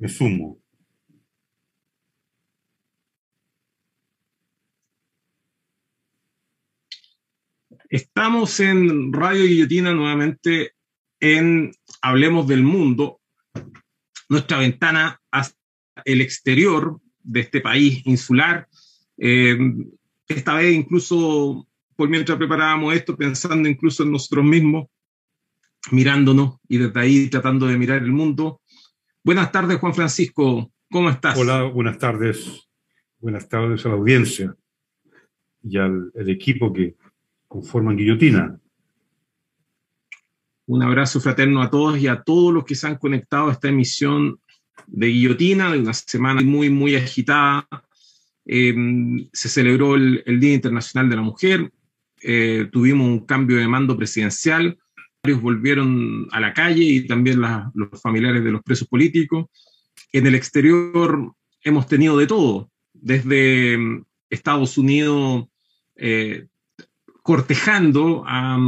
me sumo. Estamos en Radio Guillotina nuevamente en Hablemos del Mundo, nuestra ventana hacia el exterior de este país insular. Eh, esta vez incluso, por mientras preparábamos esto, pensando incluso en nosotros mismos, mirándonos y desde ahí tratando de mirar el mundo. Buenas tardes, Juan Francisco, ¿cómo estás? Hola, buenas tardes. Buenas tardes a la audiencia y al equipo que conforman Guillotina. Un abrazo fraterno a todos y a todos los que se han conectado a esta emisión de Guillotina, de una semana muy, muy agitada. Eh, se celebró el, Día Internacional de la Mujer, eh, tuvimos un cambio de mando presidencial, volvieron a la calle y también los familiares de los presos políticos. En el exterior hemos tenido de todo, desde mm, Estados Unidos eh, cortejando a,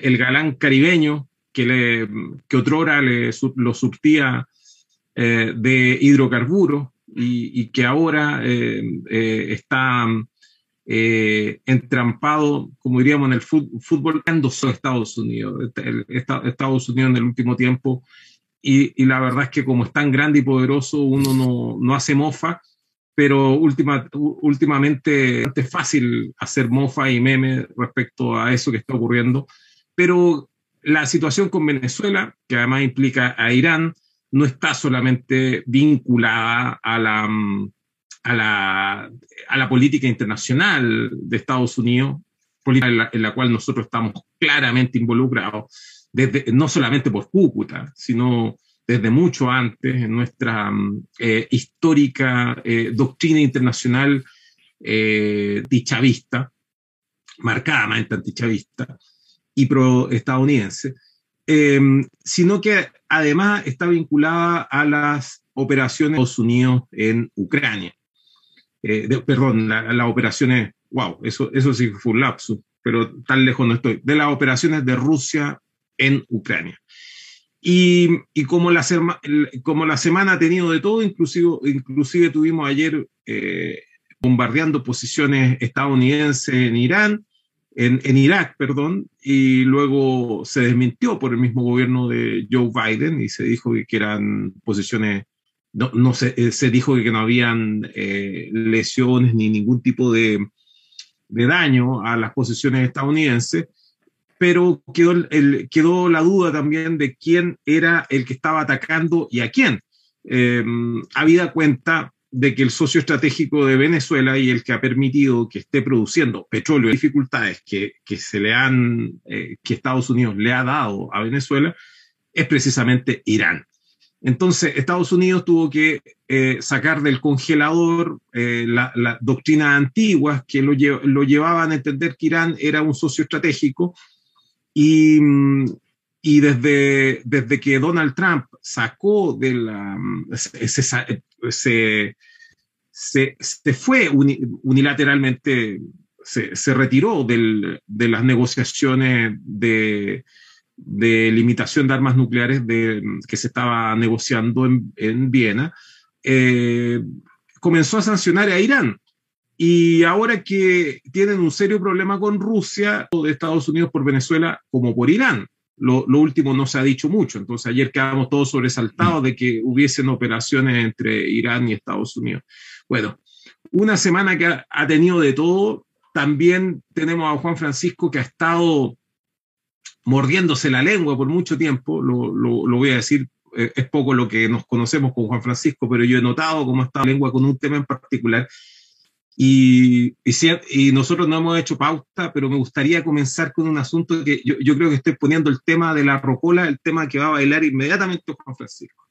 el galán caribeño que, le, que otrora le, lo surtía eh, de hidrocarburos y, que ahora eh, eh, entrampado, como diríamos en el fútbol, en Estados Unidos. Estados Unidos en el último tiempo y, la verdad es que como es tan grande y poderoso, uno no, no hace mofa pero última, últimamente es fácil hacer mofa y meme respecto a eso que está ocurriendo. Pero la situación con Venezuela, que además implica a Irán, no está solamente vinculada a la, a la, a la política internacional de Estados Unidos, política en la, cual nosotros estamos claramente involucrados, desde, no solamente por Cúcuta, sino desde mucho antes en nuestra mm, eh, histórica eh, doctrina internacional eh, dichavista, marcadamente antichavista y pro-estadounidense, em, sino que además está vinculada a las operaciones de Estados Unidos en Ucrania. Perdón, las operaciones, wow, eso, eso sí fue un lapsus, pero tan lejos no estoy, de las operaciones de Rusia en Ucrania. Y, como, la como la semana ha tenido de todo, inclusive, inclusive tuvimos ayer eh, bombardeando posiciones estadounidenses en Irán, en, en, Irak, perdón, y luego se desmintió por el mismo gobierno de Joe Biden y se dijo que, eran posiciones, no, no se, eh, se, dijo que no habían eh, lesiones ni ningún tipo de, de daño a las posiciones estadounidenses pero quedó, el, quedó la duda también de quién era el que estaba atacando y a quién. Eh, habida cuenta de que el socio estratégico de Venezuela y el que ha permitido que esté produciendo petróleo dificultades que, que se le han, eh, que Estados Unidos le ha dado a Venezuela, es precisamente Irán. Entonces, Estados Unidos tuvo que eh, sacar del congelador eh, las la doctrinas antiguas que lo, llevaban a entender que Irán era un socio estratégico y, desde, que Donald Trump sacó de la... se, fue unilateralmente, se, retiró de las negociaciones de, de, limitación de armas nucleares de, que se estaba negociando en, en Viena, eh, comenzó a sancionar a Irán. Y ahora que tienen un serio problema con Rusia, de Estados Unidos por Venezuela como por Irán. Lo, lo, último no se ha dicho mucho. Entonces ayer quedamos todos sobresaltados de que hubiesen operaciones entre Irán y Estados Unidos. Bueno, una semana que ha, tenido de todo. También tenemos a Juan Francisco que ha estado mordiéndose la lengua por mucho tiempo. Lo, lo, lo voy a decir, eh, es poco lo que nos conocemos con Juan Francisco, pero yo he notado cómo está la lengua con un tema en particular y, y, nosotros no hemos hecho pauta, pero me gustaría comenzar con un asunto que yo, yo, creo que estoy poniendo el tema de la rocola, el tema que va a bailar inmediatamente Juan Francisco.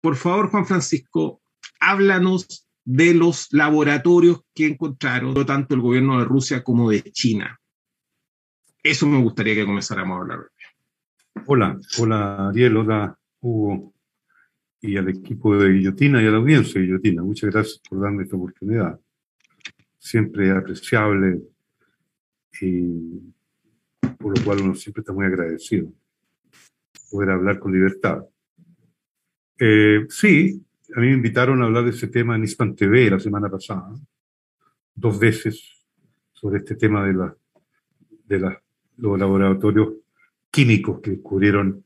Por favor, Juan Francisco, háblanos de los laboratorios que encontraron tanto el gobierno de Rusia como de China. Eso me gustaría que comenzáramos a hablar. Hola, hola Ariel, hola Hugo y al equipo de Guillotina y a la audiencia de Guillotina. Muchas gracias por darme esta oportunidad siempre apreciable y por lo cual uno siempre está muy agradecido poder hablar con libertad. Eh, sí, a mí me invitaron a hablar de ese tema en Hispan TV la semana pasada, dos veces sobre este tema de, la, de los laboratorios químicos que descubrieron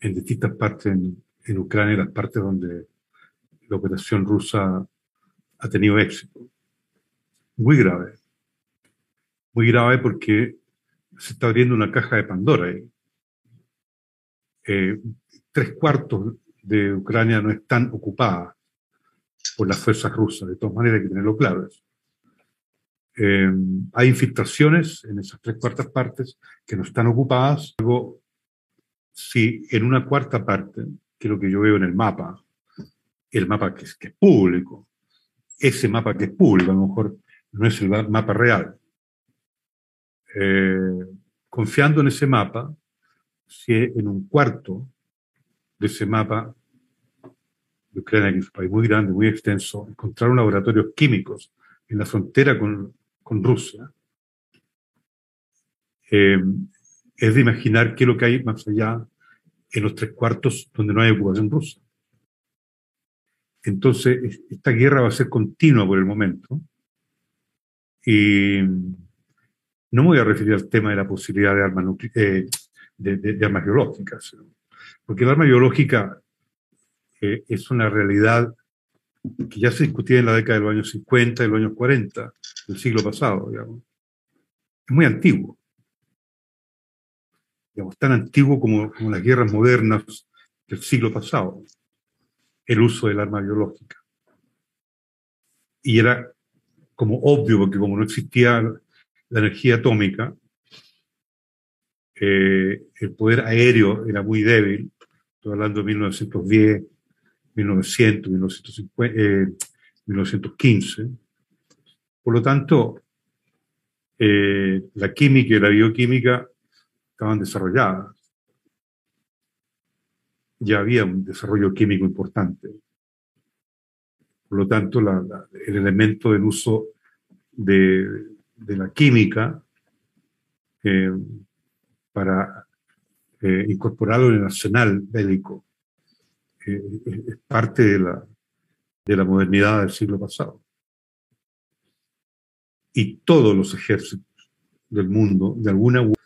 en distintas partes en, en Ucrania, las partes donde la operación rusa ha tenido éxito. Muy grave. Muy grave porque se está abriendo una caja de Pandora ahí. Eh, tres cuartos de Ucrania no están ocupadas por las fuerzas rusas. De todas maneras, hay que tenerlo claro. Eh, hay infiltraciones en esas tres cuartas partes que no están ocupadas. Luego, si en una cuarta parte, que es lo que yo veo en el mapa, el mapa que es, que es público, ese mapa que es público, a lo mejor no es el mapa real. Eh, confiando en ese mapa, si en un cuarto de ese mapa de Ucrania, que es un país muy grande, muy extenso, encontraron laboratorios químicos en la frontera con, con Rusia, eh, es de imaginar qué es lo que hay más allá en los tres cuartos donde no hay ocupación rusa. Entonces, esta guerra va a ser continua por el momento. Y no me voy a referir al tema de la posibilidad de armas, eh, de, armas biológicas, porque el arma biológica eh, es una realidad que ya se discutía en la década de los años 50 y los años 40 del siglo pasado, digamos. Es muy antiguo. Digamos, tan antiguo como, las guerras modernas del siglo pasado el uso del arma biológica. Y era como obvio, porque como no existía la energía atómica, eh, el poder aéreo era muy débil, estoy hablando de 1910, 1900, 1915. Por lo tanto, eh, la química y la bioquímica estaban desarrolladas ya había un desarrollo químico importante. Por lo tanto, el elemento del uso de, la química eh, para eh, incorporarlo en el arsenal bélico es parte de la modernidad del siglo pasado. Y todos los ejércitos del mundo, de alguna manera,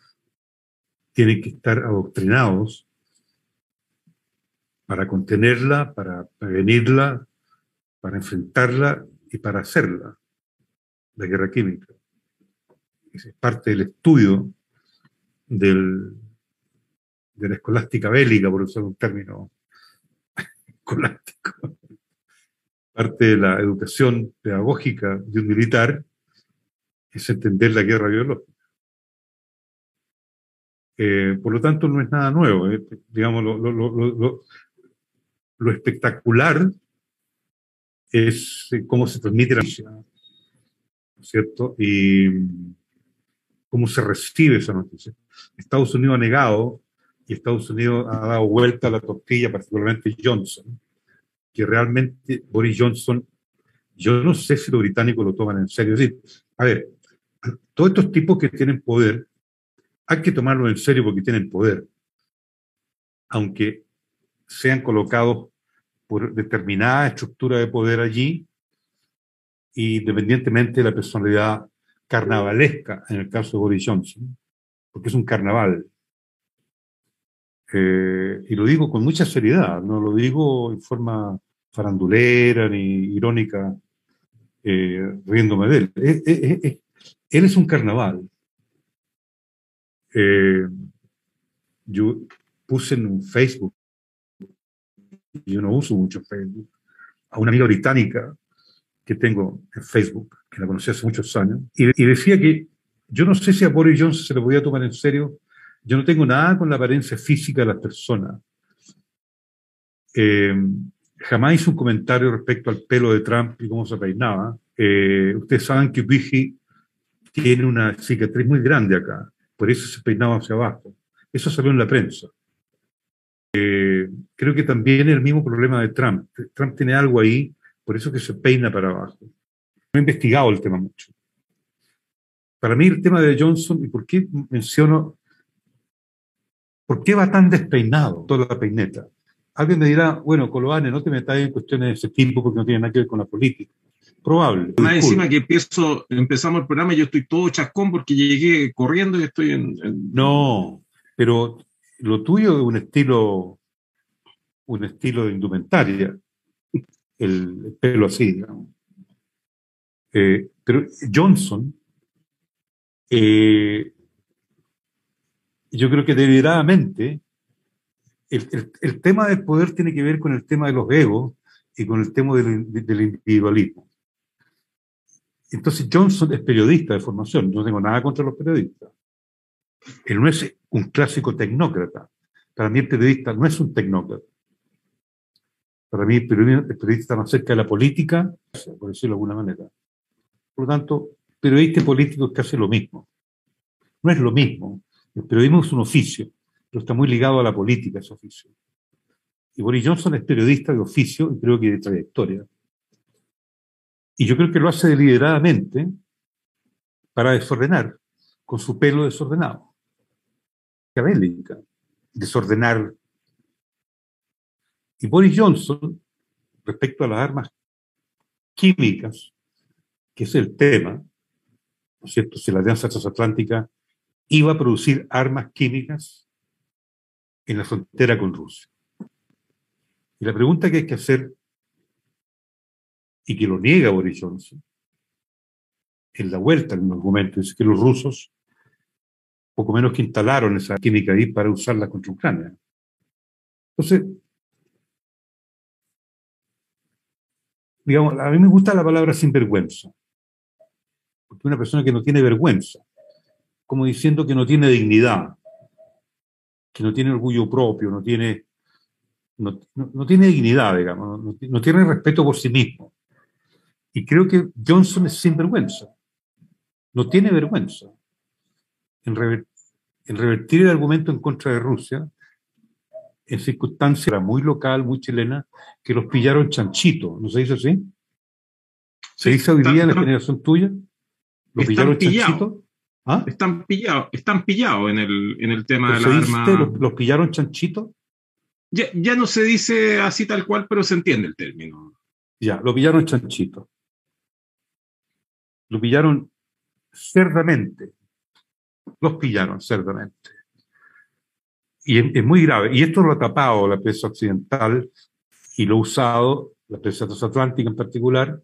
tienen que estar adoctrinados para contenerla, para prevenirla, para enfrentarla y para hacerla, la guerra química. Es parte del estudio del, de la escolástica bélica, por usar un término escolástico. Parte de la educación pedagógica de un militar es entender la guerra biológica. Eh, por lo tanto, no es nada nuevo. Eh. Digamos, lo, lo espectacular es eh, cómo se transmite la noticia, ¿cierto? Y cómo se recibe esa noticia. Estados Unidos ha negado y Estados Unidos ha dado vuelta a la tortilla, particularmente Johnson, que realmente Boris Johnson, yo no sé si los británicos lo toman en serio. Es a ver, todos estos tipos que tienen poder, hay que tomarlos en serio porque tienen poder, aunque sean colocados por determinada estructura de poder allí, independientemente de la personalidad carnavalesca, en el caso de Boris Johnson, porque es un carnaval. Eh, y lo digo con mucha seriedad, no lo digo en forma farandulera ni irónica, eh, riéndome de él. Él es un carnaval. Eh, yo puse en un Facebook yo no uso mucho Facebook, a una amiga británica que tengo en Facebook, que la conocí hace muchos años, y, decía que yo no sé si a Boris Johnson se le podía tomar en serio, yo no tengo nada con la apariencia física de las personas. Eh, jamás hizo un comentario respecto al pelo de Trump y cómo se peinaba. Eh, ustedes saben que Vigi tiene una cicatriz muy grande acá, por eso se peinaba hacia abajo. Eso salió en la prensa. Eh, creo que también el mismo problema de Trump. Trump tiene algo ahí, por eso que se peina para abajo. No he investigado el tema mucho. Para mí el tema de Johnson, y por qué menciono, ¿por qué va tan despeinado toda la peineta? Alguien me dirá, bueno, Coloane, no te metas en cuestiones de ese tipo porque no tiene nada que ver con la política. Probable. Más encima que empiezo, empezamos el programa y yo estoy todo chascón porque llegué corriendo y estoy en, No, pero lo tuyo es un estilo, un estilo de indumentaria, el pelo así, digamos. Eh, pero Johnson, eh, yo creo que deliberadamente, el, el, tema del poder tiene que ver con el tema de los egos y con el tema del, del individualismo. Entonces Johnson es periodista de formación, no tengo nada contra los periodistas. Él no es un clásico tecnócrata. Para mí el periodista no es un tecnócrata. Para mí el periodista está más cerca de la política, por decirlo de alguna manera. Por lo tanto, periodista y político es casi lo mismo. No es lo mismo. El periodismo es un oficio, pero está muy ligado a la política ese oficio. Y Boris Johnson es periodista de oficio y creo que de trayectoria. Y yo creo que lo hace deliberadamente para desordenar, con su pelo desordenado. Cabélica, desordenar. Y Boris Johnson, respecto a las armas químicas, que es el tema, ¿no es cierto? Si la Alianza Transatlántica iba a producir armas químicas en la frontera con Rusia. Y la pregunta que hay que hacer y que lo niega Boris Johnson, en la vuelta en un argumento, es que los rusos poco menos que instalaron esa química ahí para usarla contra Ucrania. Entonces, digamos, a mí me gusta la palabra sinvergüenza, porque una persona que no tiene vergüenza, como diciendo que no tiene dignidad, que no tiene orgullo propio, no tiene, no, no, tiene dignidad, digamos, no, tiene respeto por sí mismo. Y creo que Johnson es sinvergüenza. No tiene vergüenza en, revertir el argumento en contra de Rusia en circunstancia muy local, muy chilena, que los pillaron chanchito. ¿No se dice así? ¿Se dice hoy día en la generación tuya? ¿Los pillaron chanchito? ¿Ah? Están pillados, están pillados en el, en el tema de la arma. Los, los, pillaron chanchito? Ya, ya no se dice así tal cual, pero se entiende el término. Ya, lo pillaron chanchito lo pillaron cerdamente. Los pillaron cerdamente. Y es, muy grave. Y esto lo ha tapado la prensa occidental y lo ha usado la prensa transatlántica en particular,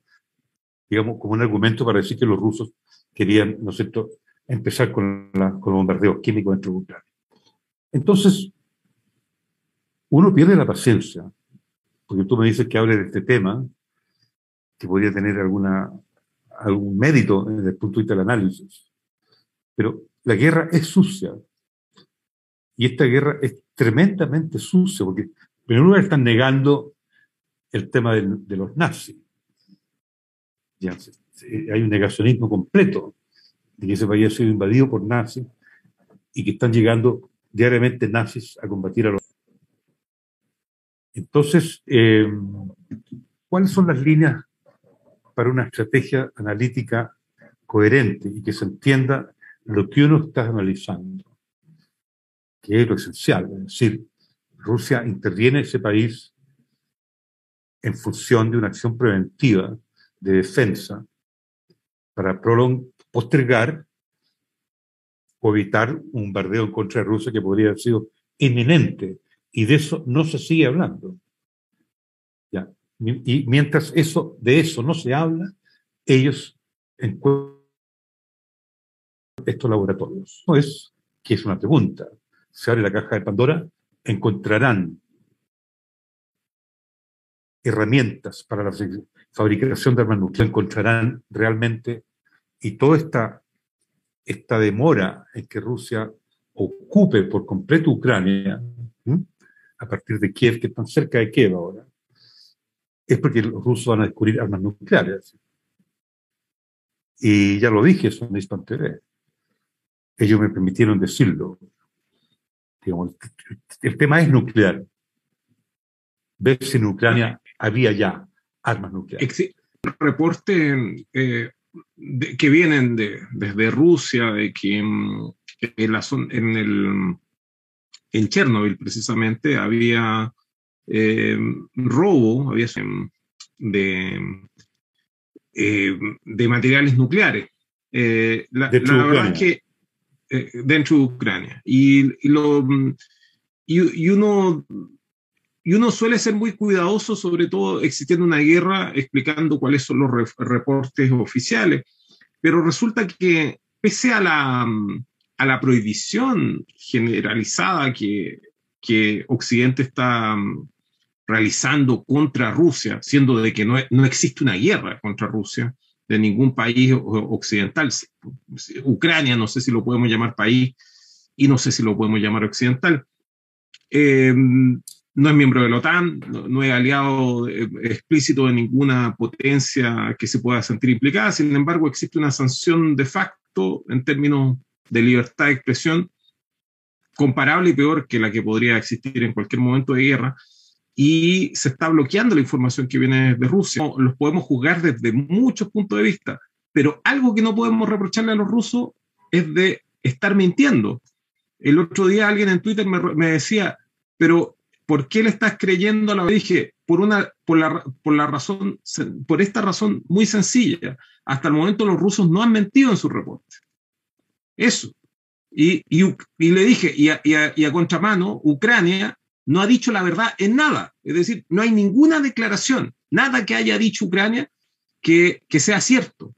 digamos, como un argumento para decir que los rusos querían, ¿no es cierto?, empezar con, la, con los bombardeos químicos dentro de Ucrania. Entonces, uno pierde la paciencia, porque tú me dices que hable de este tema, que podría tener alguna algún mérito desde el punto de vista del análisis. Pero la guerra es sucia. Y esta guerra es tremendamente sucia, porque en primer lugar están negando el tema de, los nazis. hay un negacionismo completo de que ese país ha sido invadido por nazis y que están llegando diariamente nazis a combatir a los. Entonces, eh, ¿cuáles son las líneas para una estrategia analítica coherente y que se entienda lo que uno está analizando, que es lo esencial. Es decir, Rusia interviene en ese país en función de una acción preventiva de defensa para postergar o evitar un bombardeo en contra de Rusia que podría haber sido inminente. Y de eso no se sigue hablando. Y mientras eso, de eso no se habla, ellos encuentran estos laboratorios. No es que es una pregunta. Se abre la caja de Pandora, encontrarán herramientas para la fabricación de armas nucleares, encontrarán realmente, y toda esta, esta demora en que Rusia ocupe por completo Ucrania, a partir de Kiev, que están cerca de Kiev ahora, es porque los rusos van a descubrir armas nucleares. Y ya lo dije eso en Hispan TV. Ellos me permitieron decirlo. el tema es nuclear. Ver si en Ucrania había ya armas nucleares. Existe reporte eh, que vienen de, desde Rusia de que en, en, la, en, el, en Chernobyl precisamente había eh, robo había de, eh, de materiales nucleares. la, verdad es que dentro de Ucrania. Y, lo, y, uno, y uno suele ser muy cuidadoso, sobre todo existiendo una guerra, explicando cuáles son los reportes oficiales. Pero resulta que pese a la, a la prohibición generalizada que, que Occidente está realizando contra Rusia, siendo de que no, no, existe una guerra contra Rusia de ningún país occidental. Ucrania, no sé si lo podemos llamar país y no sé si lo podemos llamar occidental. Eh, no es miembro de la OTAN, no, es aliado eh, explícito de ninguna potencia que se pueda sentir implicada, sin embargo existe una sanción de facto en términos de libertad de expresión comparable y peor que la que podría existir en cualquier momento de guerra, y se está bloqueando la información que viene de Rusia. Los podemos juzgar desde muchos puntos de vista, pero algo que no podemos reprocharle a los rusos es de estar mintiendo. El otro día alguien en Twitter me, me decía, pero ¿por qué le estás creyendo a la Dije, por, una, por, la, por, la razón, por esta razón muy sencilla. Hasta el momento los rusos no han mentido en su reporte. Eso. Y, y, y le dije, y a, y, a, y a, contramano, Ucrania no ha dicho la verdad en nada. Es decir, no hay ninguna declaración, nada que haya dicho Ucrania que, que sea cierto.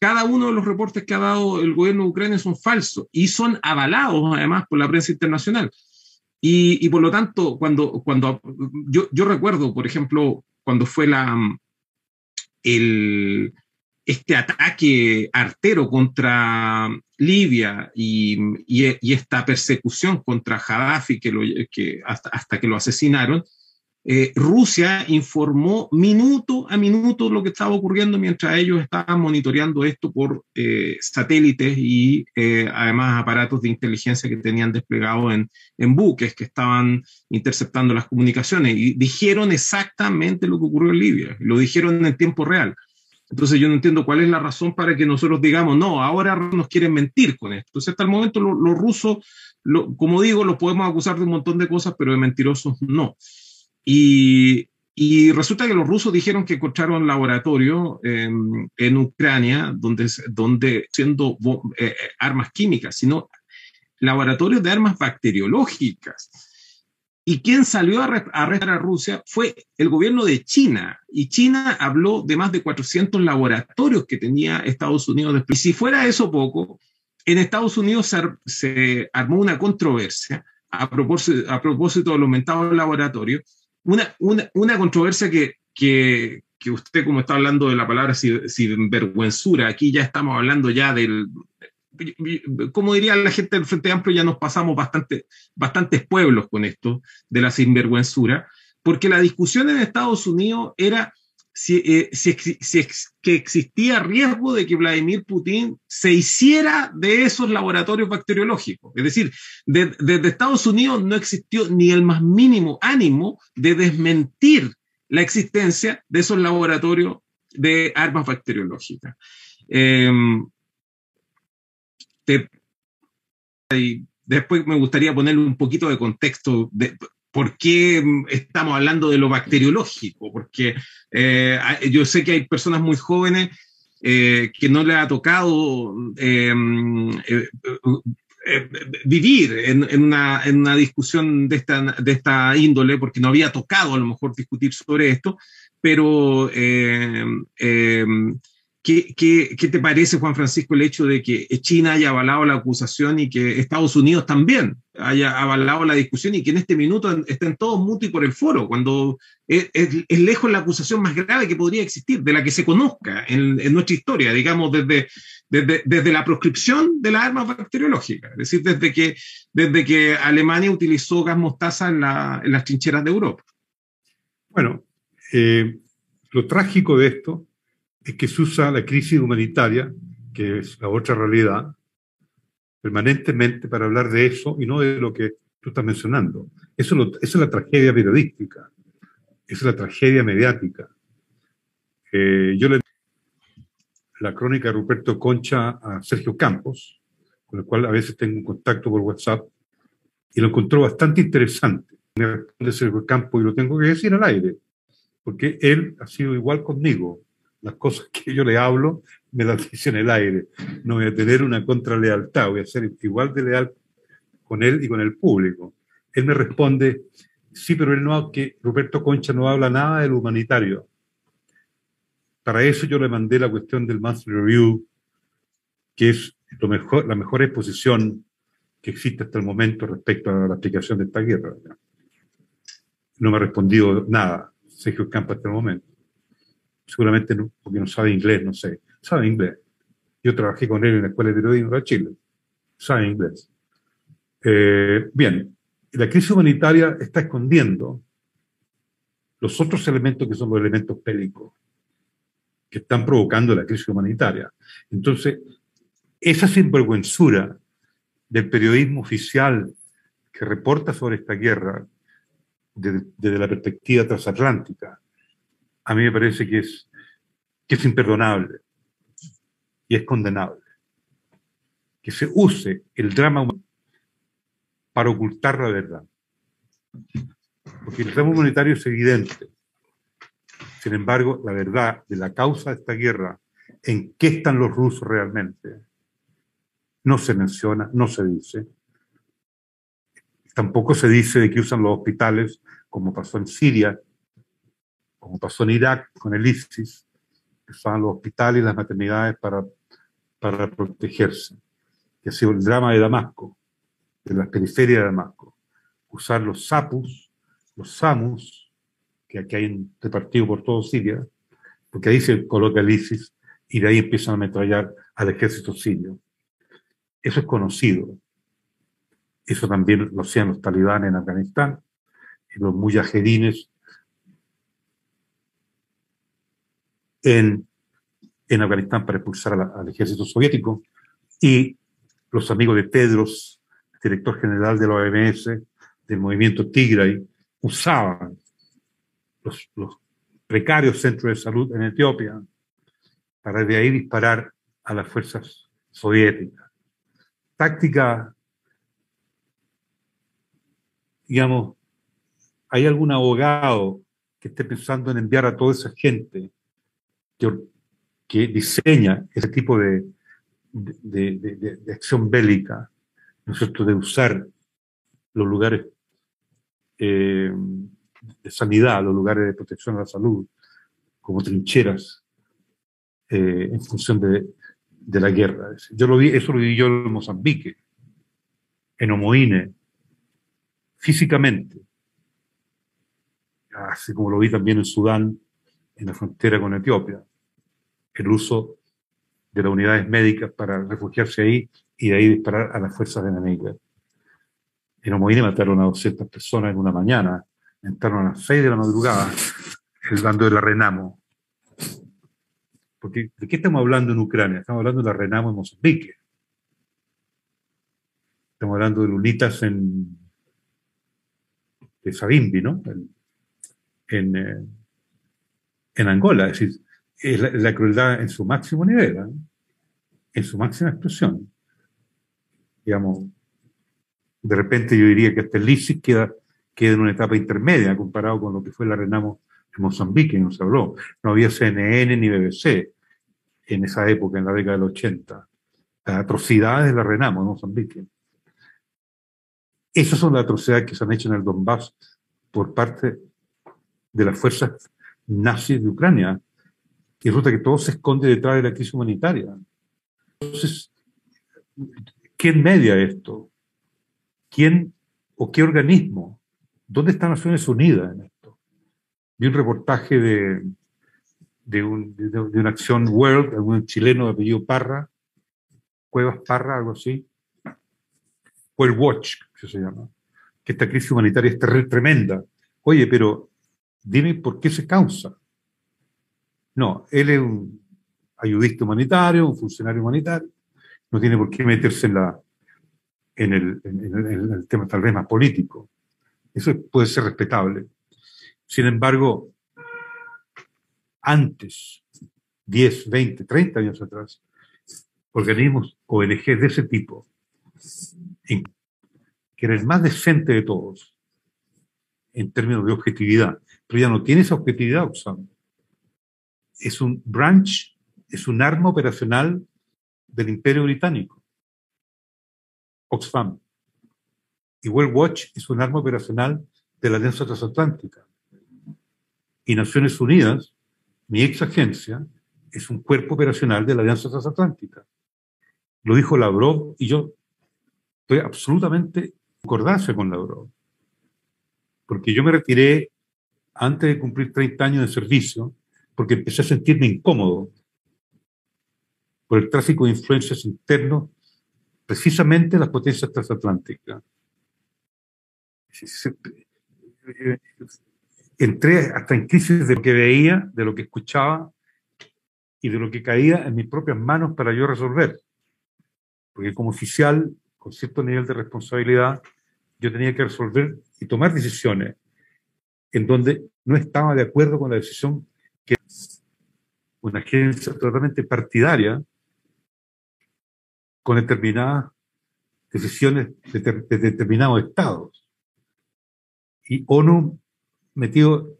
Cada uno de los reportes que ha dado el gobierno de Ucrania son falsos y son avalados además por la prensa internacional. Y, por lo tanto, cuando, cuando yo, yo, recuerdo, por ejemplo, cuando fue la, el, este ataque artero contra Libia y, y, esta persecución contra Gaddafi que, lo, que hasta, hasta que lo asesinaron, eh, Rusia informó minuto a minuto lo que estaba ocurriendo mientras ellos estaban monitoreando esto por eh, satélites y eh, además aparatos de inteligencia que tenían desplegados en, en, buques que estaban interceptando las comunicaciones y dijeron exactamente lo que ocurrió en Libia, lo dijeron en tiempo real. Entonces yo no entiendo cuál es la razón para que nosotros digamos, no, ahora nos quieren mentir con esto. Entonces hasta el momento los rusos, lo, como digo, los podemos acusar de un montón de cosas, pero de mentirosos no. Y, resulta que los rusos dijeron que encontraron laboratorio en Ucrania donde, donde siendo eh, eh, armas químicas, sino laboratorios de armas bacteriológicas. Y quien salió a arrestar a Rusia fue el gobierno de China. Y China habló de más de 400 laboratorios que tenía Estados Unidos. Y si fuera eso poco, en Estados Unidos se, armó una controversia a propósito, a propósito de los aumentados laboratorios una, una, una controversia que, que, que, usted, como está hablando de la palabra sinvergüenzura, aquí ya estamos hablando ya del, como diría la gente del Frente Amplio, ya nos pasamos bastante, bastantes pueblos con esto de la sinvergüenzura, porque la discusión en Estados Unidos era si, eh, que existía riesgo de que Vladimir Putin se hiciera de esos laboratorios bacteriológicos. Es decir, desde Estados Unidos no existió ni el más mínimo ánimo de desmentir la existencia de esos laboratorios de armas bacteriológicas. Después me gustaría ponerle un poquito de contexto de, ¿Por qué estamos hablando de lo bacteriológico? Porque eh, yo sé que hay personas muy jóvenes eh, que no les ha tocado eh, vivir en, una, en, una, discusión de esta, de esta índole, porque no había tocado a lo mejor discutir sobre esto, pero ¿Qué, te parece, Juan Francisco, el hecho de que China haya avalado la acusación y que Estados Unidos también haya avalado la discusión y que en este minuto estén todos muti por el foro, cuando es, lejos la acusación más grave que podría existir, de la que se conozca en, en nuestra historia, digamos, desde, desde, desde, la proscripción de las armas bacteriológicas, es decir, desde que, desde que Alemania utilizó gas mostaza en, la, en las trincheras de Europa. Bueno, eh, lo trágico de esto es que se usa la crisis humanitaria, que es la otra realidad, permanentemente para hablar de eso y no de lo que tú estás mencionando. Eso, esa es la tragedia periodística, esa es la tragedia mediática. Eh, yo le la crónica de Ruperto Concha a Sergio Campos, con el cual a veces tengo un contacto por WhatsApp, y lo encontró bastante interesante. me responde Sergio Campo y lo tengo que decir al aire, porque él ha sido igual conmigo. Las cosas que yo le hablo me las dice en el aire. No voy a tener una contralealtad, voy a ser igual de leal con él y con el público. Él me responde, sí, pero él no, que Roberto Concha no habla nada del humanitario. Para eso yo le mandé la cuestión del Monthly Review, que es lo mejor, la mejor exposición que existe hasta el momento respecto a la explicación de esta guerra. No me ha respondido nada Sergio Campo hasta el momento. Seguramente porque no sabe inglés, no sé. Sabe inglés. Yo trabajé con él en la Escuela de Periodismo de Chile. Sabe inglés. Eh, bien, la crisis humanitaria está escondiendo los otros elementos que son los elementos bélicos que están provocando la crisis humanitaria. Entonces, esa sinvergüenzura del periodismo oficial que reporta sobre esta guerra desde, la perspectiva transatlántica, a mí me parece que es, que es imperdonable y es condenable. Que se use el drama para ocultar la verdad. Porque el drama humanitario es evidente. Sin embargo, la verdad de la causa de esta guerra, en qué están los rusos realmente, no se menciona, no se dice. Tampoco se dice de que usan los hospitales, como pasó en Siria, como pasó en Irak con el ISIS, que usaban los hospitales y las maternidades para, para protegerse, que ha sido el drama de Damasco, de las periferias de Damasco. Usar los SAPUS, los SAMUS, que aquí hay repartido por todo Siria, porque ahí se coloca el ISIS y de ahí empiezan a ametrallar al ejército sirio. Eso es conocido. Eso también lo hacían los talibanes en Afganistán y los mujahedines en, en Afganistán para expulsar al ejército soviético. Y los amigos de Tedros, director general de la OMS, del movimiento Tigray, usaban los, los precarios centros de salud en Etiopía para de ahí disparar a las fuerzas soviéticas. Táctica, digamos, ¿hay algún abogado que esté pensando en enviar a toda esa gente que, diseña ese tipo de, de, acción bélica, ¿no es cierto?, de usar los lugares eh, de sanidad, los lugares de protección a la salud, como trincheras, eh, en función de, de la guerra. Yo lo vi, eso lo vi yo en Mozambique, en Omoine, físicamente, así como lo vi también en Sudán, en la frontera con Etiopía, el uso de las unidades médicas para refugiarse ahí y de ahí disparar a las fuerzas enemigas. En Omoine mataron a 200 personas en una mañana, entraron a las 6 de la madrugada, el bando de la Renamo, porque, ¿de qué estamos hablando en Ucrania? Estamos hablando de la Renamo en Mozambique. Estamos hablando de lunitas en de Sabimbi, ¿no? En, eh, en, Angola. Es decir, es la, crueldad en su máximo nivel, ¿eh? en su máxima expresión. Digamos, de repente yo diría que hasta el ISIS queda, queda en una etapa intermedia comparado con lo que fue la Renamo en Mozambique, no se habló. No había CNN ni BBC en esa época, en la década del 80. Las atrocidades de la Renamo en Mozambique. Esas son las atrocidades que se han hecho en el Donbass por parte de las fuerzas nazis de Ucrania. Y resulta que todo se esconde detrás de la crisis humanitaria. Entonces, ¿quién media esto? ¿Quién o qué organismo? ¿Dónde están Naciones Unidas en esto? Vi un reportaje de, de, un, de, una acción World, un chileno de apellido Parra, Cuevas Parra, algo así, World Watch, que se llama, que esta crisis humanitaria es tremenda. Oye, pero dime por qué se causa. No, él es un ayudista humanitario, un funcionario humanitario, no tiene por qué meterse en, la, en, el, tema tal vez más político. Eso puede ser respetable. Sin embargo, antes, 10, 20, 30 años atrás, organismos ONG de ese tipo, que era el más decente de todos, en términos de objetividad, pero ya no tiene esa objetividad Oxfam. Es un branch, es un arma operacional del Imperio Británico. Oxfam. Y World Watch es un arma operacional de la Alianza Transatlántica. Y Naciones Unidas, mi ex agencia, es un cuerpo operacional de la Alianza Transatlántica. Lo dijo Lavrov y yo estoy absolutamente concordancia con Lavrov. Porque yo me retiré antes de cumplir 30 años de servicio porque empecé a sentirme incómodo por el tráfico de influencias internos, precisamente las potencias transatlánticas. Entré hasta en crisis de lo que veía, de lo que escuchaba y de lo que caía en mis propias manos para yo resolver. Porque como oficial, con cierto nivel de responsabilidad, yo tenía que resolver y tomar decisiones en donde no estaba de acuerdo con la decisión que una agencia totalmente partidaria con determinadas decisiones de, de determinados estados. Y ONU metido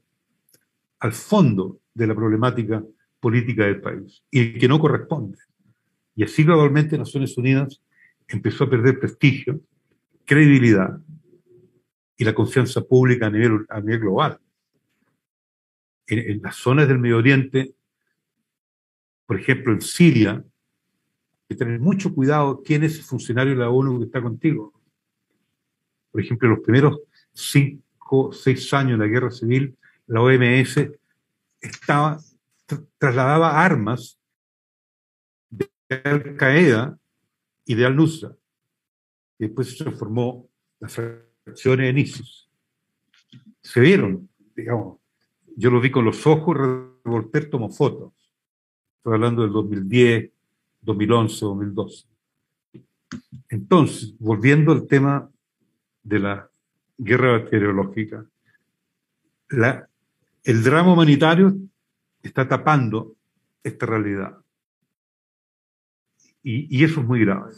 al fondo de la problemática política del país y que no corresponde. Y así gradualmente Naciones Unidas empezó a perder prestigio, credibilidad y la confianza pública a nivel, a nivel global. En, en las zonas del Medio Oriente, por ejemplo en Siria, que tener mucho cuidado quién es el funcionario de la ONU que está contigo. Por ejemplo, en los primeros cinco, seis años de la guerra civil, la OMS estaba trasladaba armas de Al Qaeda y de Al Nusra. Después se transformó las fracciones en ISIS. Se vieron, digamos. Yo lo vi con los ojos, Revolter tomó fotos. Estoy hablando del 2010, 2011, 2012. Entonces, volviendo al tema de la guerra bacteriológica, el drama humanitario está tapando esta realidad. Y, eso es muy grave.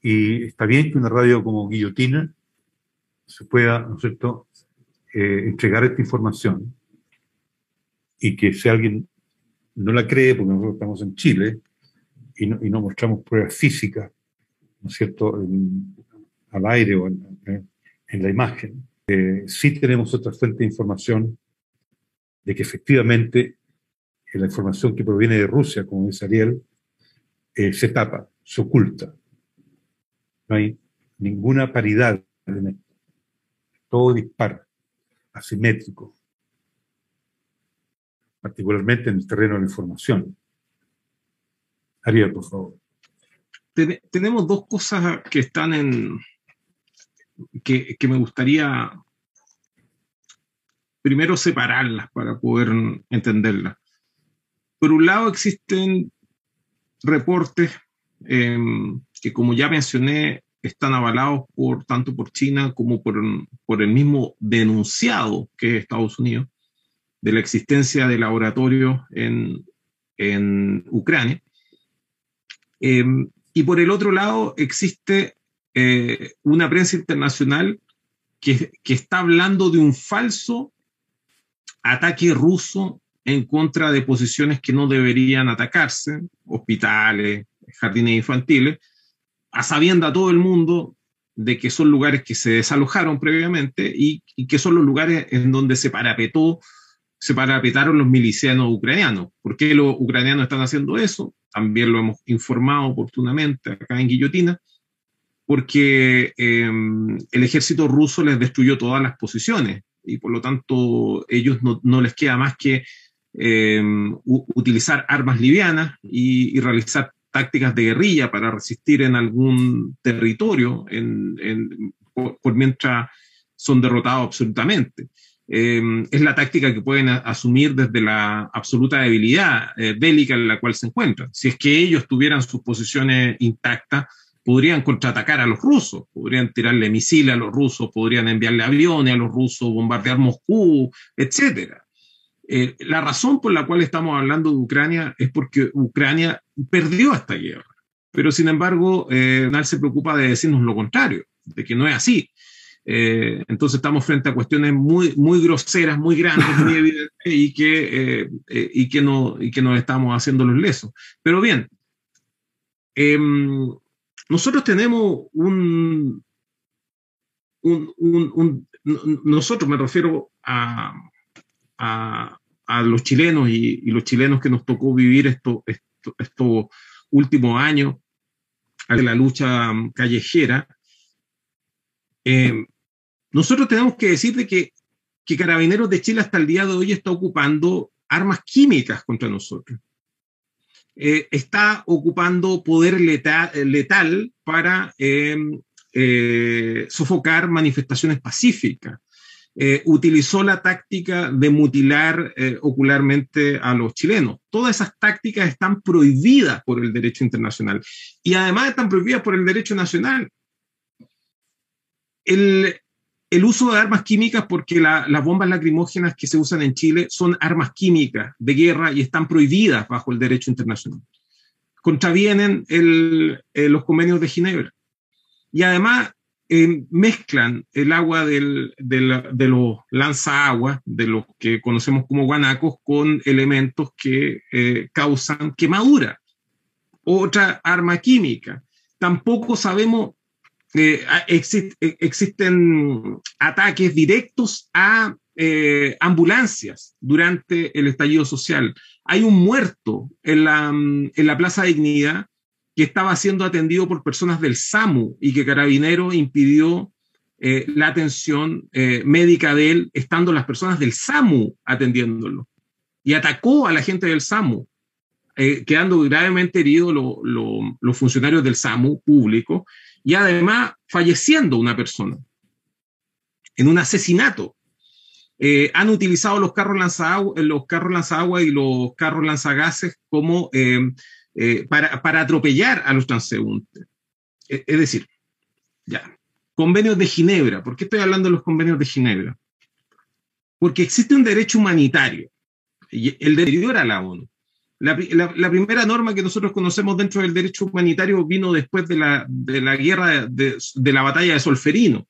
Y está bien que una radio como Guillotina se pueda, ¿no es cierto?, eh, entregar esta información y que si alguien no la cree, porque nosotros estamos en Chile y no, y no mostramos pruebas físicas, ¿no es cierto?, al aire o en, en la imagen, eh, sí tenemos otra fuente de información de que efectivamente la información que proviene de Rusia, como dice Ariel, eh, se tapa, se oculta. No hay ninguna paridad en esto. Todo dispara, asimétrico, particularmente en el terreno de la información. Ariel, por favor. tenemos dos cosas que están en. que, me gustaría primero separarlas para poder entenderlas. Por un lado existen reportes em, que, como ya mencioné, están avalados por tanto por China como por, por el mismo denunciado que es Estados Unidos de la existencia de laboratorios en, en Ucrania. Em, y por el otro lado existe eh, una prensa internacional que, que, está hablando de un falso ataque ruso en contra de posiciones que no deberían atacarse, hospitales, jardines infantiles, a sabienda a todo el mundo de que son lugares que se desalojaron previamente y, que son los lugares en donde se parapetó, se parapetaron los milicianos ucranianos. ¿Por qué los ucranianos están haciendo eso? También lo hemos informado oportunamente acá en Guillotina, porque eh, el ejército ruso les destruyó todas las posiciones y por lo tanto ellos no, no les queda más que eh, utilizar armas livianas y, realizar tácticas de guerrilla para resistir en algún territorio por, mientras son derrotados absolutamente. Eh, es la táctica que pueden asumir desde la absoluta debilidad eh, bélica en la cual se encuentran. Si es que ellos tuvieran sus posiciones intactas, podrían contraatacar a los rusos, podrían tirarle misiles a los rusos, podrían enviarle aviones a los rusos, bombardear Moscú, etc. Eh, la razón por la cual estamos hablando de Ucrania es porque Ucrania perdió esta guerra, pero sin embargo, eh, nadie se preocupa de decirnos lo contrario, de que no es así. Eh, entonces estamos frente a cuestiones muy, muy groseras, muy grandes, muy evidentes y que, eh, y, que no, y que nos estamos haciendo los lesos. Pero bien, em, nosotros tenemos un, un, nosotros me refiero a, a, a los chilenos y, los chilenos que nos tocó vivir estos esto, esto últimos años la lucha callejera, eh, nosotros tenemos que decir de que, que Carabineros de Chile hasta el día de hoy está ocupando armas químicas contra nosotros. Eh, está ocupando poder letal, letal para eh, eh, sofocar manifestaciones pacíficas. Eh, utilizó la táctica de mutilar eh, ocularmente a los chilenos. Todas esas tácticas están prohibidas por el derecho internacional y además están prohibidas por el derecho nacional. El, el uso de armas químicas, porque la, las bombas lacrimógenas que se usan en Chile son armas químicas de guerra y están prohibidas bajo el derecho internacional. Contravienen el, eh, los convenios de Ginebra. Y además eh, mezclan el agua de los lanzaagua, de los que conocemos como guanacos, con elementos que eh, causan quemadura. Otra arma química. Tampoco sabemos eh, exist, existen ataques directos a ambulancias durante el estallido social. Hay un muerto en la, en la Plaza Dignidad que estaba siendo atendido por personas del SAMU y que Carabinero impidió eh, la atención eh, médica de él, estando las personas del SAMU atendiéndolo. Y atacó a la gente del SAMU, eh, quedando gravemente heridos lo, lo, los funcionarios del SAMU público y además falleciendo una persona en un asesinato. Han utilizado los carros lanzagua, los carros lanzagua y los carros lanzagases como eh, para, para, atropellar a los transeúntes. Es, es decir, ya, convenios de Ginebra. ¿Por qué estoy hablando de los convenios de Ginebra? Porque existe un derecho humanitario el deteriora a la ONU. La, la, la, primera norma que nosotros conocemos dentro del derecho humanitario vino después de la, de la guerra de, de, la batalla de Solferino,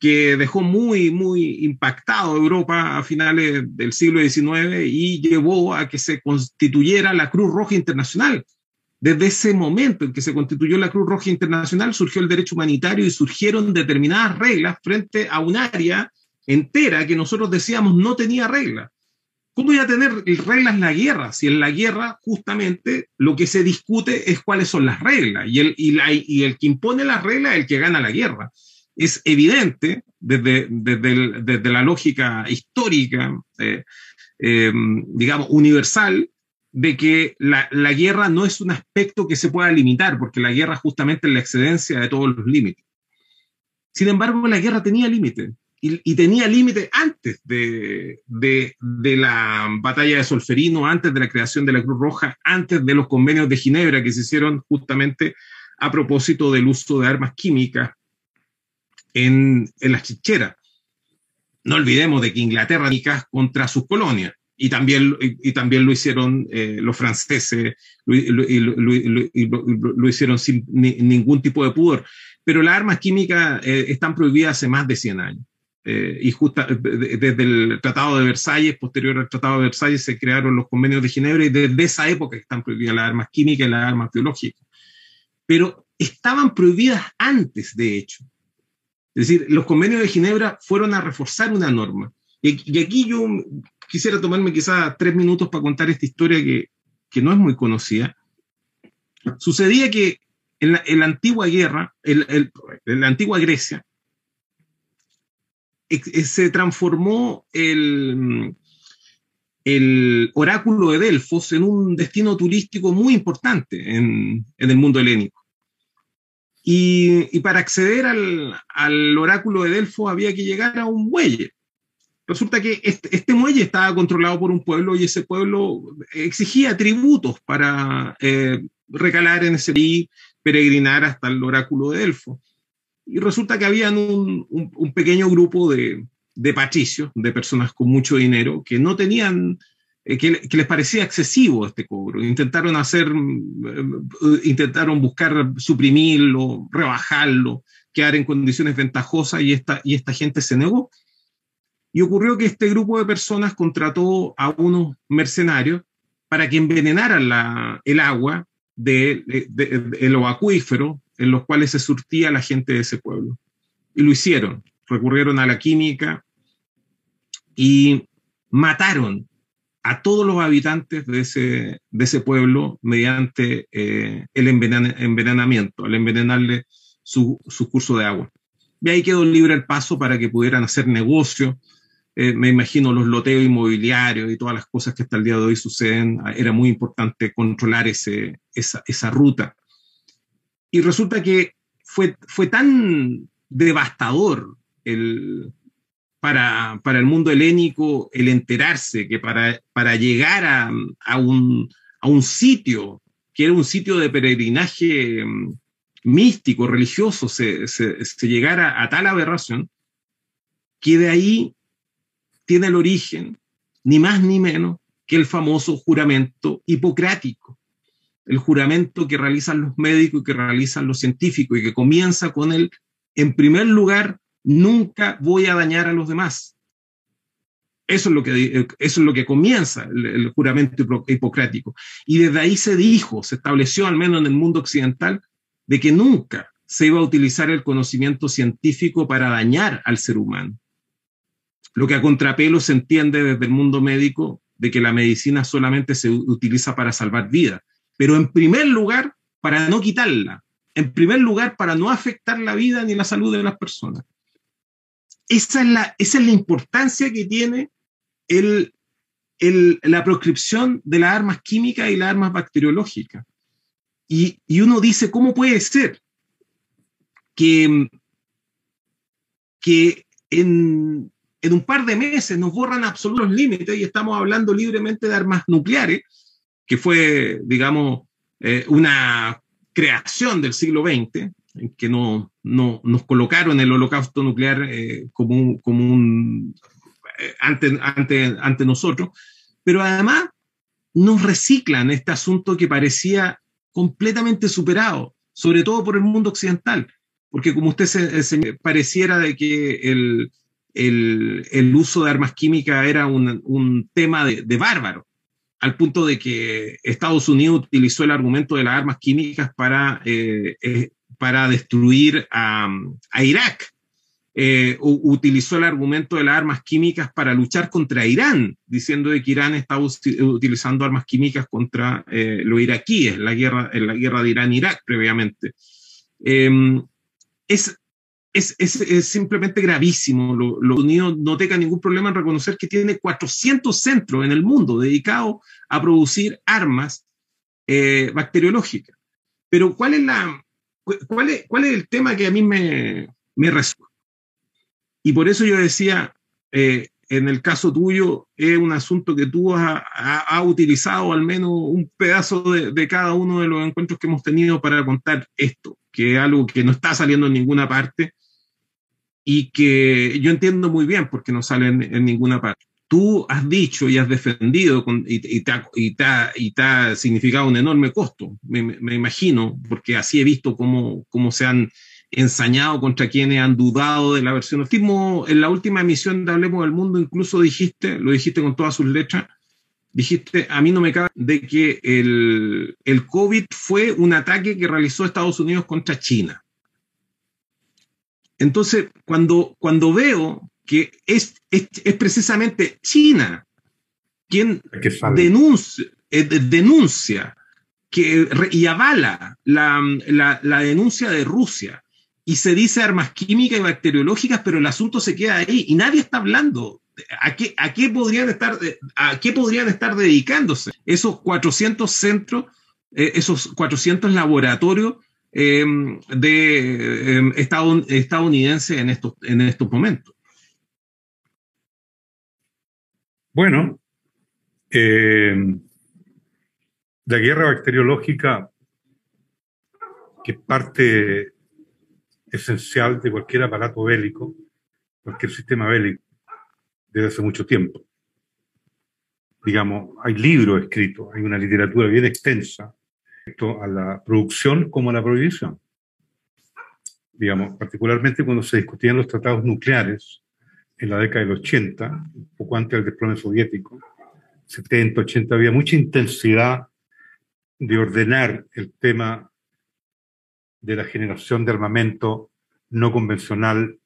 que dejó muy, muy impactado Europa a finales del siglo XIX y llevó a que se constituyera la Cruz Roja Internacional. Desde ese momento en que se constituyó la Cruz Roja Internacional surgió el derecho humanitario y surgieron determinadas reglas frente a un área entera que nosotros decíamos no tenía reglas. ¿Cómo iba a tener reglas la guerra? Si en la guerra justamente lo que se discute es cuáles son las reglas y el, y la, y el que impone las reglas es el que gana la guerra. Es evidente desde, desde, desde la lógica histórica, eh, eh, digamos, universal, de que la, guerra no es un aspecto que se pueda limitar, porque la guerra justamente es la excedencia de todos los límites. Sin embargo, la guerra tenía límites y, tenía límite antes de, de, de, la batalla de Solferino, antes de la creación de la Cruz Roja, antes de los convenios de Ginebra que se hicieron justamente a propósito del uso de armas químicas en, en las chicheras. No olvidemos de que Inglaterra contra sus colonias y también, y, y también lo hicieron eh, los franceses, lo, lo, lo, hicieron sin ni, ningún tipo de pudor. Pero las armas químicas eh, están prohibidas hace más de 100 años. Eh, y justa, desde el Tratado de Versalles, posterior al Tratado de Versalles, se crearon los convenios de Ginebra y desde esa época están prohibidas las armas químicas y las armas biológicas. Pero estaban prohibidas antes, de hecho. Es decir, los convenios de Ginebra fueron a reforzar una norma. Y, y aquí yo quisiera tomarme quizás tres minutos para contar esta historia que, que no es muy conocida. Sucedía que en la, en la antigua guerra, en, en, en la antigua Grecia, se transformó el, el oráculo de Delfos en un destino turístico muy importante en, en el mundo helénico. Y, y para acceder al, al, oráculo de Delfos había que llegar a un muelle. Resulta que este, muelle estaba controlado por un pueblo y ese pueblo exigía tributos para eh, recalar en ese país, peregrinar hasta el oráculo de Delfos y resulta que habían un, un, un pequeño grupo de, de, patricios, de personas con mucho dinero, que no tenían, eh, que, que, les parecía excesivo este cobro. Intentaron hacer, eh, intentaron buscar suprimirlo, rebajarlo, quedar en condiciones ventajosas y esta, y esta gente se negó. Y ocurrió que este grupo de personas contrató a unos mercenarios para que envenenaran el agua de, de, los acuíferos en los cuales se surtía la gente de ese pueblo. Y lo hicieron, recurrieron a la química y mataron a todos los habitantes de ese, de ese pueblo mediante eh, el envenenamiento, al envenenarle su, su curso de agua. Y ahí quedó libre el paso para que pudieran hacer negocio eh, me imagino los loteos inmobiliarios y todas las cosas que hasta el día de hoy suceden, ah, era muy importante controlar ese, esa, esa ruta. Y resulta que fue, fue tan devastador el, para, para, el mundo helénico el enterarse que para, para llegar a, a, un, a, un, sitio, que era un sitio de peregrinaje mm, místico, religioso, se, se, se llegara a tal aberración, que de ahí tiene el origen, ni más ni menos, que el famoso juramento hipocrático, el juramento que realizan los médicos y que realizan los científicos y que comienza con el, en primer lugar, nunca voy a dañar a los demás. Eso es lo que, eso es lo que comienza el, el, juramento hipocrático. Y desde ahí se dijo, se estableció, al menos en el mundo occidental, de que nunca se iba a utilizar el conocimiento científico para dañar al ser humano. Lo que a contrapelo se entiende desde el mundo médico de que la medicina solamente se utiliza para salvar vidas, pero en primer lugar para no quitarla, en primer lugar para no afectar la vida ni la salud de las personas. Esa es la, esa es la importancia que tiene el, el, la proscripción de las armas químicas y las armas bacteriológicas. Y, y uno dice, ¿cómo puede ser que, que en, en un par de meses nos borran absolutos límites y estamos hablando libremente de armas nucleares, que fue, digamos, eh, una creación del siglo XX, en que no, no, nos colocaron el holocausto nuclear eh, como un, como un eh, ante, ante, ante nosotros, pero además nos reciclan este asunto que parecía completamente superado, sobre todo por el mundo occidental, porque como usted se, pareciera de que el, el, el, uso de armas químicas era un, tema de, bárbaro, al punto de que Estados Unidos utilizó el argumento de las armas químicas para, eh, eh, para destruir a, Irak. Eh, utilizó el argumento de las armas químicas para luchar contra Irán, diciendo de que Irán estaba utilizando armas químicas contra eh, los iraquíes la guerra, en la guerra de Irán-Irak previamente. Em, es, es, es, es, simplemente gravísimo. Los Unidos no tenga ningún problema en reconocer que tiene 400 centros en el mundo dedicados a producir armas eh, bacteriológicas. Pero ¿cuál es, la, cuál, es, ¿cuál es el tema que a mí me, me resulta? Y por eso yo decía, eh, en el caso tuyo, es un asunto que tú has, has, utilizado al menos un pedazo de, de, cada uno de los encuentros que hemos tenido para contar esto, que es algo que no está saliendo en ninguna parte y que yo entiendo muy bien porque no sale en, en ninguna parte. Tú has dicho y has defendido con, y, y, te ha, y, y, significado un enorme costo, me, me imagino, porque así he visto cómo, cómo se han ensañado contra quienes han dudado de la versión. En la última emisión de Hablemos del Mundo incluso dijiste, lo dijiste con todas sus letras, dijiste, a mí no me cabe de que el, el COVID fue un ataque que realizó Estados Unidos contra China. Entonces, cuando, cuando veo que es, es, es precisamente China quien denuncia, eh, denuncia que, y avala la, la, la, denuncia de Rusia y se dice armas químicas y bacteriológicas, pero el asunto se queda ahí y nadie está hablando. ¿A qué, a qué, podrían, estar, a qué podrían estar dedicándose esos 400 centros, eh, esos 400 laboratorios eh, de eh, estadounidense en estos, en estos momentos? Bueno, eh, la guerra bacteriológica, que parte esencial de cualquier aparato bélico, cualquier sistema bélico, desde hace mucho tiempo. Digamos, hay libros escritos, hay una literatura bien extensa a la producción como a la prohibición. digamos, particularmente cuando se discutían los tratados nucleares en la década del 80, un poco antes del desplome soviético, 70, 80, había mucha intensidad de ordenar el tema de la generación de armamento no convencional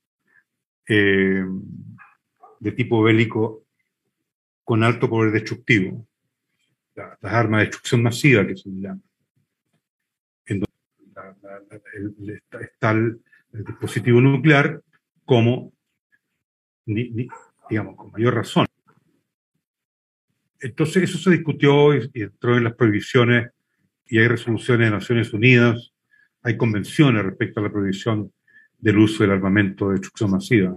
eh, de tipo bélico con alto poder destructivo, las armas de destrucción masiva que se llaman. En está el, dispositivo nuclear como, digamos, con mayor razón. Entonces eso se discutió y, entró en las prohibiciones y hay resoluciones de Naciones Unidas, hay convenciones respecto a la prohibición del uso del armamento de destrucción masiva.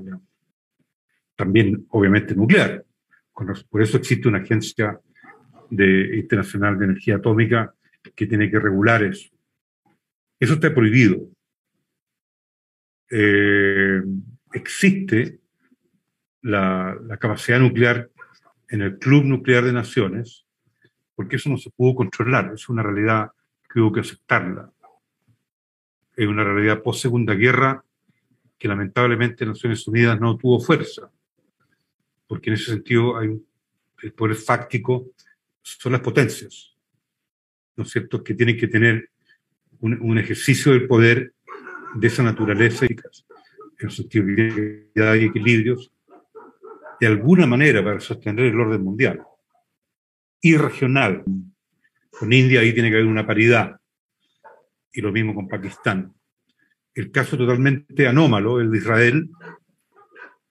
También, obviamente, nuclear. Por eso existe una agencia internacional de energía atómica que tiene que regular eso. Eso está prohibido. Eh, existe la, capacidad nuclear en el Club Nuclear de Naciones, porque eso no se pudo controlar, es una realidad que hubo que aceptarla. Es una realidad post-segunda guerra que lamentablemente Naciones Unidas no tuvo fuerza, porque en ese sentido hay el poder fáctico son las potencias, ¿no es cierto?, que tienen que tener un, ejercicio del poder de esa naturaleza, en el sentido de hay equilibrios, de alguna manera para sostener el orden mundial y regional. Con India ahí tiene que haber una paridad, y lo mismo con Pakistán. El caso totalmente anómalo, el de Israel,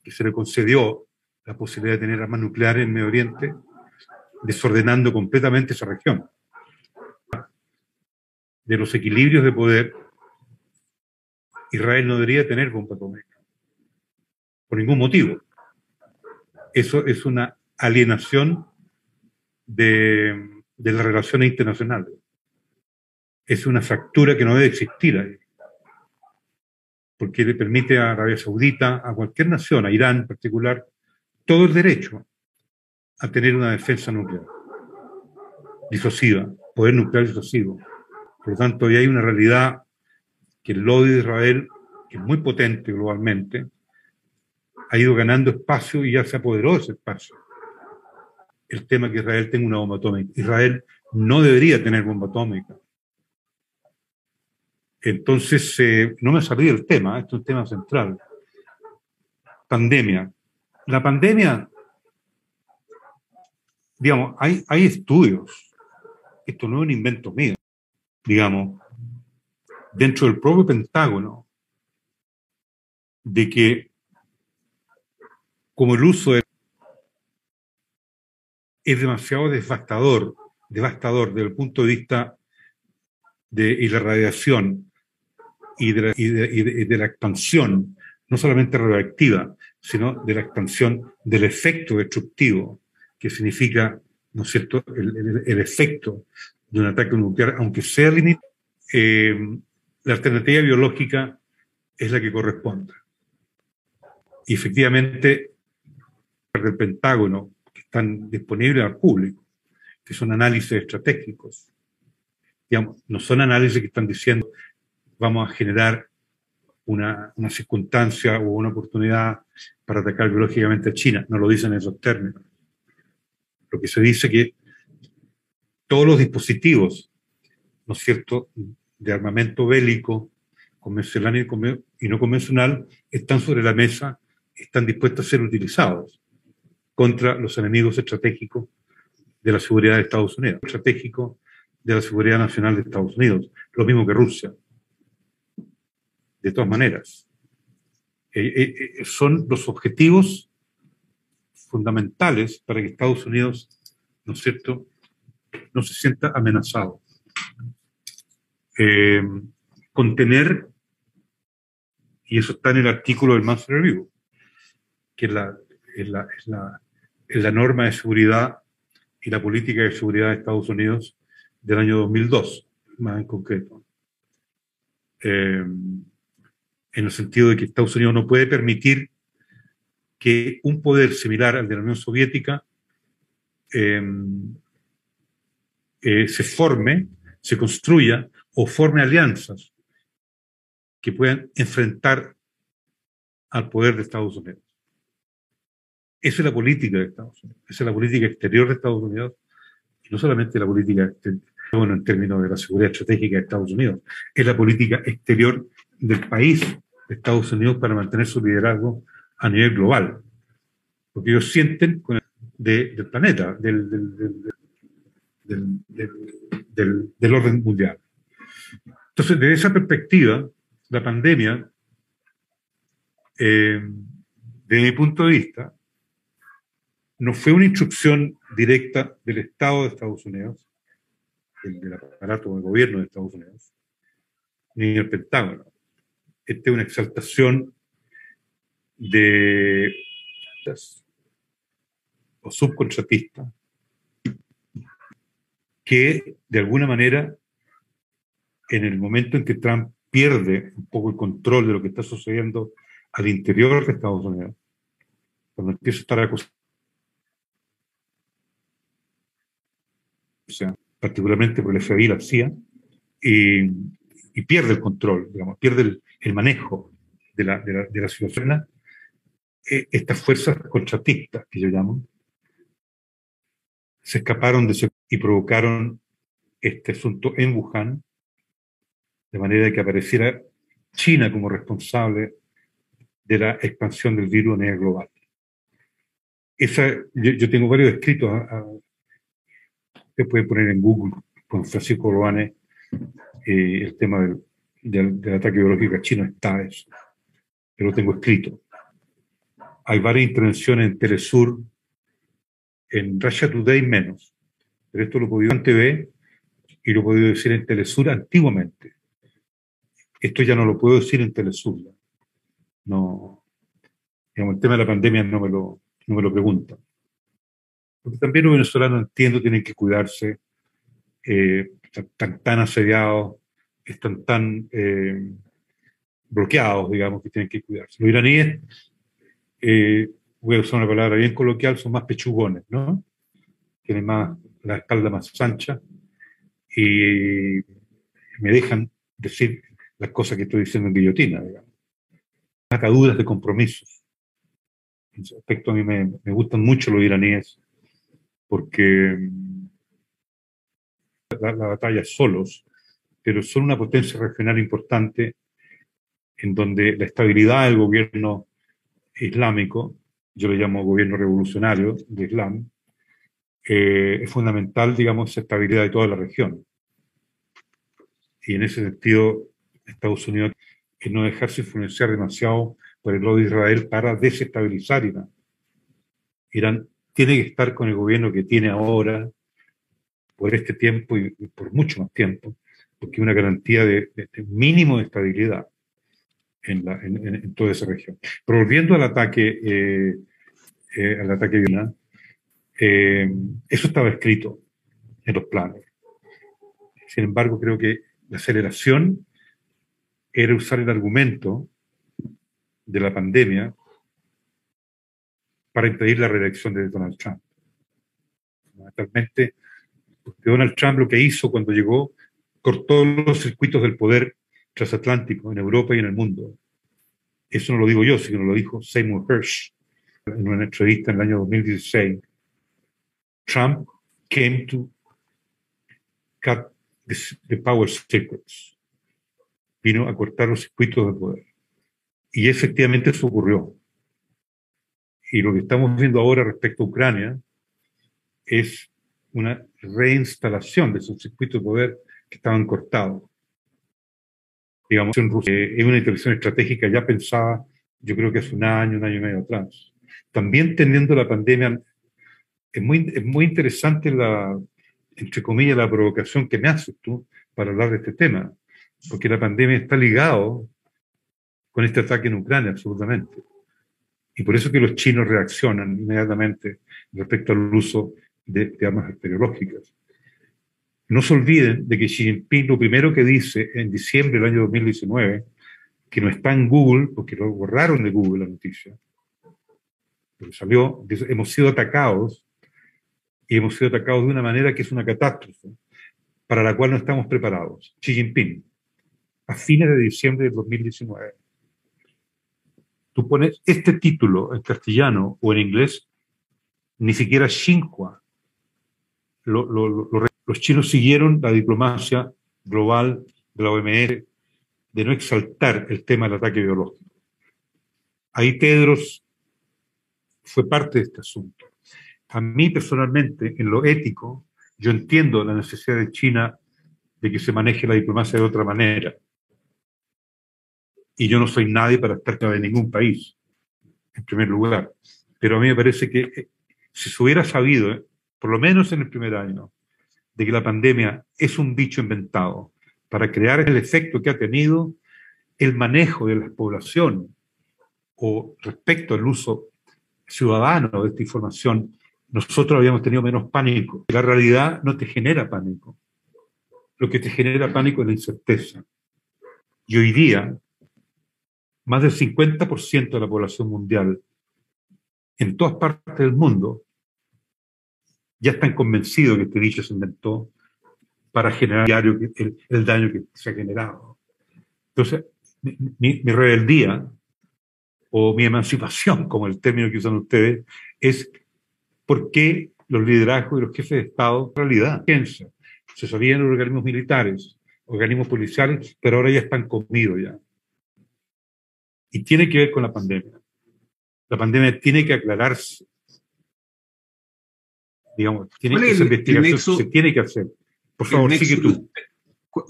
que se le concedió la posibilidad de tener armas nucleares en Medio Oriente, desordenando completamente esa región de los equilibrios de poder, Israel no debería tener bomba atómica. Por ningún motivo. Eso es una alienación de, de las relaciones internacionales. Es una fractura que no debe existir ahí. Porque le permite a Arabia Saudita, a cualquier nación, a Irán en particular, todo el derecho a tener una defensa nuclear disociva, poder nuclear disocivo por lo tanto, ahí hay una realidad que el lobby de Israel, que es muy potente globalmente, ha ido ganando espacio y ya se apoderó de ese espacio. El tema que Israel tenga una bomba atómica. Israel no debería tener bomba atómica. Entonces, eh, no me salí del tema, esto es un tema central. Pandemia. La pandemia, digamos, hay, hay estudios. Esto no es un invento mío digamos, dentro del propio Pentágono, de que como el uso es demasiado devastador, devastador desde el punto de vista de la radiación y de la, y de la, expansión, no solamente radioactiva, sino de la expansión del efecto destructivo, que significa, ¿no es cierto?, el, el efecto de un ataque nuclear, aunque sea limitado, eh, la alternativa biológica es la que corresponde. Y efectivamente, del Pentágono, que están disponibles al público, que son análisis estratégicos, digamos, no son análisis que están diciendo vamos a generar una, una circunstancia o una oportunidad para atacar biológicamente a China, no lo dicen en esos términos. Lo que se dice que todos los dispositivos, ¿no es cierto?, de armamento bélico, convencional y no convencional, están sobre la mesa, están dispuestos a ser utilizados contra los enemigos estratégicos de la seguridad de Estados Unidos, estratégico de la seguridad nacional de Estados Unidos, lo mismo que Rusia. De todas maneras, eh, eh, eh, son los objetivos fundamentales para que Estados Unidos, ¿no es cierto?, no se sienta amenazado. Contener, y eso está en el artículo del Master Review, que es la, es la, es la, norma de seguridad y la política de seguridad de Estados Unidos del año 2002, más en concreto. En el sentido de que Estados Unidos no puede permitir que un poder similar al de la Unión Soviética eh, se forme, se construya o forme alianzas que puedan enfrentar al poder de Estados Unidos. Esa es la política de Estados Unidos, esa es la política exterior de Estados Unidos, y no solamente la política bueno, en términos de la seguridad estratégica de Estados Unidos, es la política exterior del país Estados Unidos para mantener su liderazgo a nivel global. Porque ellos sienten del planeta, del, del, orden mundial. Entonces, desde esa perspectiva, la pandemia, eh, desde mi punto de vista, no fue una instrucción directa del Estado de Estados Unidos, del, aparato del gobierno de Estados Unidos, ni del Pentágono. Esta es una exaltación de o subcontratistas que de alguna manera en el momento en que Trump pierde un poco el control de lo que está sucediendo al interior de Estados Unidos, cuando empieza a estar acusado, o sea, particularmente por el FBI y la CIA, y, pierde el control, digamos, pierde el, manejo de la, de eh, estas fuerzas contratistas, que yo llamo, se escaparon de y provocaron este asunto en Wuhan, de manera que apareciera China como responsable de la expansión del virus a nivel global. Esa, yo, tengo varios escritos, se puede poner en Google con Francisco Roane eh, el tema del, del, ataque biológico a China está eso, pero lo tengo escrito. Hay varias intervenciones en Telesur, en Russia Today menos, pero esto lo he podido en TV y lo he podido decir en Telesur antiguamente. Esto ya no lo puedo decir en Telesur. No, digamos, el tema de la pandemia no me lo, no me lo preguntan. Porque también los venezolanos, entiendo, tienen que cuidarse, eh, están tan asediados, están tan eh, bloqueados, digamos, que tienen que cuidarse. Los iraníes, eh, voy a usar una palabra bien coloquial, son más pechugones, ¿no? Tienen más la espalda más ancha y me dejan decir las cosas que estoy diciendo en guillotina, digamos. Ataduras de compromisos. En ese aspecto a mí me, gustan mucho los iraníes porque la, la batalla solos, pero son una potencia regional importante en donde la estabilidad del gobierno islámico, yo le llamo gobierno revolucionario de Islam, eh, es fundamental, digamos, la estabilidad de toda la región. Y en ese sentido, Estados Unidos es no dejarse influenciar demasiado por el lobby de Israel para desestabilizar Irán. Irán tiene que estar con el gobierno que tiene ahora por este tiempo y, por mucho más tiempo, porque una garantía de, mínimo de estabilidad en, toda esa región. Pero volviendo al ataque, eh, eh, al ataque de Irán, eh, eso estaba escrito en los planes. Sin embargo, creo que la aceleración era usar el argumento de la pandemia para impedir la reelección de Donald Trump. Fundamentalmente, Donald Trump lo que hizo cuando llegó, cortó los circuitos del poder transatlántico en Europa y en el mundo. Eso no lo digo yo, sino lo dijo Seymour Hersh en una entrevista en el año 2016 Trump came to cut the, power circuits. Vino a cortar los circuitos de poder. Y efectivamente eso ocurrió. Y lo que estamos viendo ahora respecto a Ucrania es una reinstalación de esos circuitos de poder que estaban cortados. Digamos, en Rusia eh, es una intervención estratégica ya pensada, yo creo que hace un año, un año y medio atrás. También teniendo la pandemia es muy, es muy interesante la, entre comillas, la provocación que me haces tú para hablar de este tema, porque la pandemia está ligado con este ataque en Ucrania, absolutamente. Y por eso que los chinos reaccionan inmediatamente respecto al uso de, armas bacteriológicas. No se olviden de que Xi Jinping lo primero que dice en diciembre del año 2019, que no está en Google, porque lo borraron de Google la noticia, pero salió, hemos sido atacados y hemos sido atacados de una manera que es una catástrofe, para la cual no estamos preparados. Xi Jinping. a fines de diciembre de 2019. Tú pones este título en castellano o en inglés, ni siquiera Xinhua. Los chinos siguieron la diplomacia global de la OMS de no exaltar el tema del ataque biológico. Ahí Tedros fue parte de este asunto. A mí personalmente, en lo ético, yo entiendo la necesidad de China de que se maneje la diplomacia de otra manera. Y yo no soy nadie para estar de ningún país, en primer lugar. Pero a mí me parece que eh, si se hubiera sabido, eh, por lo menos en el primer año, de que la pandemia es un bicho inventado para crear el efecto que ha tenido, el manejo de la población o respecto al uso ciudadano de esta información, nosotros habíamos tenido menos pánico. La realidad no te genera pánico. Lo que te genera pánico es la incerteza. Y hoy día, más del 50% de la población mundial en todas partes del mundo ya están convencidos que este bicho se inventó para generar el, el daño que se ha generado. Entonces, mi, mi, rebeldía o mi emancipación, como el término que usan ustedes, es por qué los liderazgos y los jefes de Estado, en realidad, piensan, se sabían los organismos militares, organismos policiales, pero ahora ya están comidos ya. Y tiene que ver con la pandemia. La pandemia tiene que aclararse. Digamos, tiene que, se tiene que hacer. Por favor, sigue tú.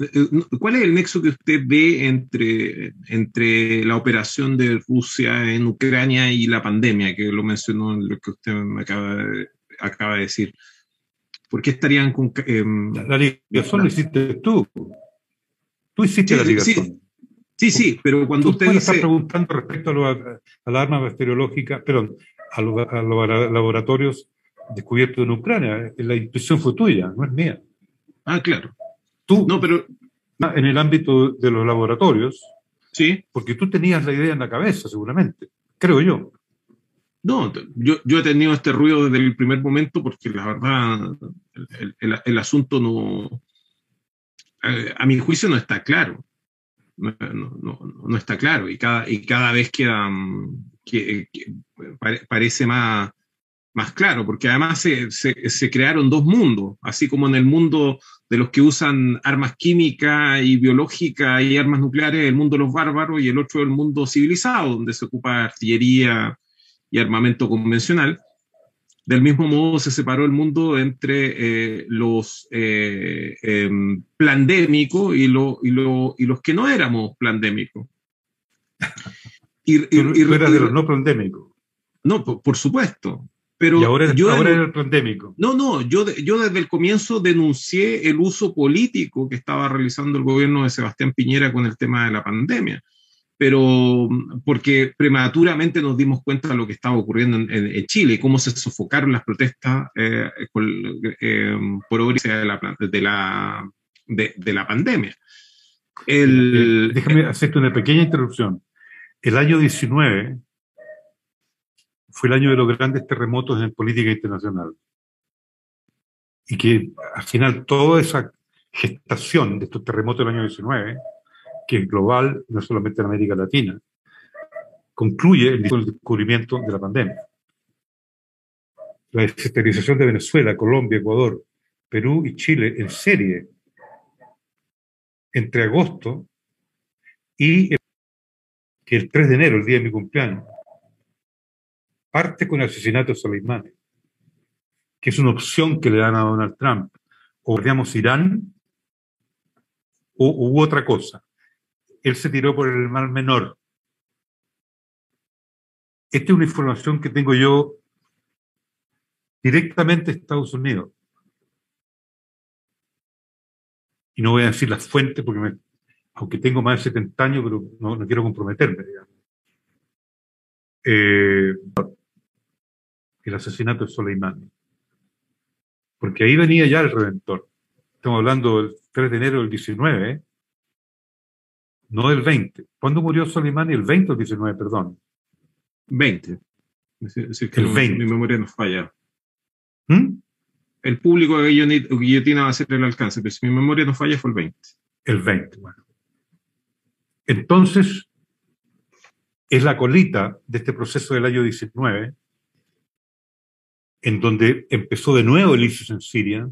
Eh, ¿Cuál es el nexo que usted ve entre, entre la operación de Rusia en Ucrania y la pandemia, que lo mencionó en lo que usted me acaba de, acaba de decir? ¿Por qué estarían con... Eh, la ligación la hiciste tú. Tú hiciste la ligación. Sí, sí, pero cuando usted dice... está preguntando respecto a, a las armas bacteriológicas, perdón, a, a los laboratorios descubiertos en Ucrania. La intuición fue tuya, no es mía. Ah, claro. Tú, no, pero en el ámbito de los laboratorios, sí, porque tú tenías la idea en la cabeza, seguramente, creo yo. No, yo, yo he tenido este ruido desde el primer momento porque la verdad el, el, asunto no, eh, a mi juicio no está claro. No, no, no, está claro y cada, y cada vez queda, mm, que, parece más, más claro, porque además se, se, se, crearon dos mundos, así como en el mundo de los que usan armas químicas y biológicas y armas nucleares, el mundo de los bárbaros, y el otro el mundo civilizado, donde se ocupa artillería y armamento convencional. Del mismo modo se separó el mundo entre eh, los eh, em, plandémicos y, lo, y, lo, y, los que no éramos plandémicos. Y, y, y, de los no plandémicos. No, por, por supuesto. Pero y ahora, yo, ahora el pandémico. No, no, yo, yo desde el comienzo denuncié el uso político que estaba realizando el gobierno de Sebastián Piñera con el tema de la pandemia. Pero porque prematuramente nos dimos cuenta de lo que estaba ocurriendo en, en, Chile, cómo se sofocaron las protestas eh, por, eh, por obra de la, de la, de, de la pandemia. El, Déjame hacerte una pequeña interrupción. El año 19 fue el año de los grandes terremotos en política internacional. Y que al final toda esa gestación de estos terremotos del año 19, que es global, no solamente en América Latina, concluye el descubrimiento de la pandemia. La desestabilización de Venezuela, Colombia, Ecuador, Perú y Chile en serie entre agosto y el 3 de enero, el día de mi cumpleaños, parte con el asesinato de Soleimani, que es una opción que le dan a Donald Trump. O guardamos Irán o u otra cosa. Él se tiró por el mal menor. Esta es una información que tengo yo directamente de Estados Unidos. Y no voy a decir las fuentes porque me, aunque tengo más de 70 años, pero no, no quiero comprometerme, digamos. Eh, el asesinato de Soleimani. Porque ahí venía ya el Redentor. Estamos hablando del 3 de enero del 19, ¿eh? no del 20. ¿Cuándo murió Soleimani? El 20 o el 19, perdón. 20. el 20. Mi memoria no falla. ¿Mm? El público de guillotina va a ser el alcance, pero si mi memoria no falla fue el 20. El 20, bueno. Entonces, es la colita de este proceso del año 19, en donde empezó de nuevo el ISIS en Siria,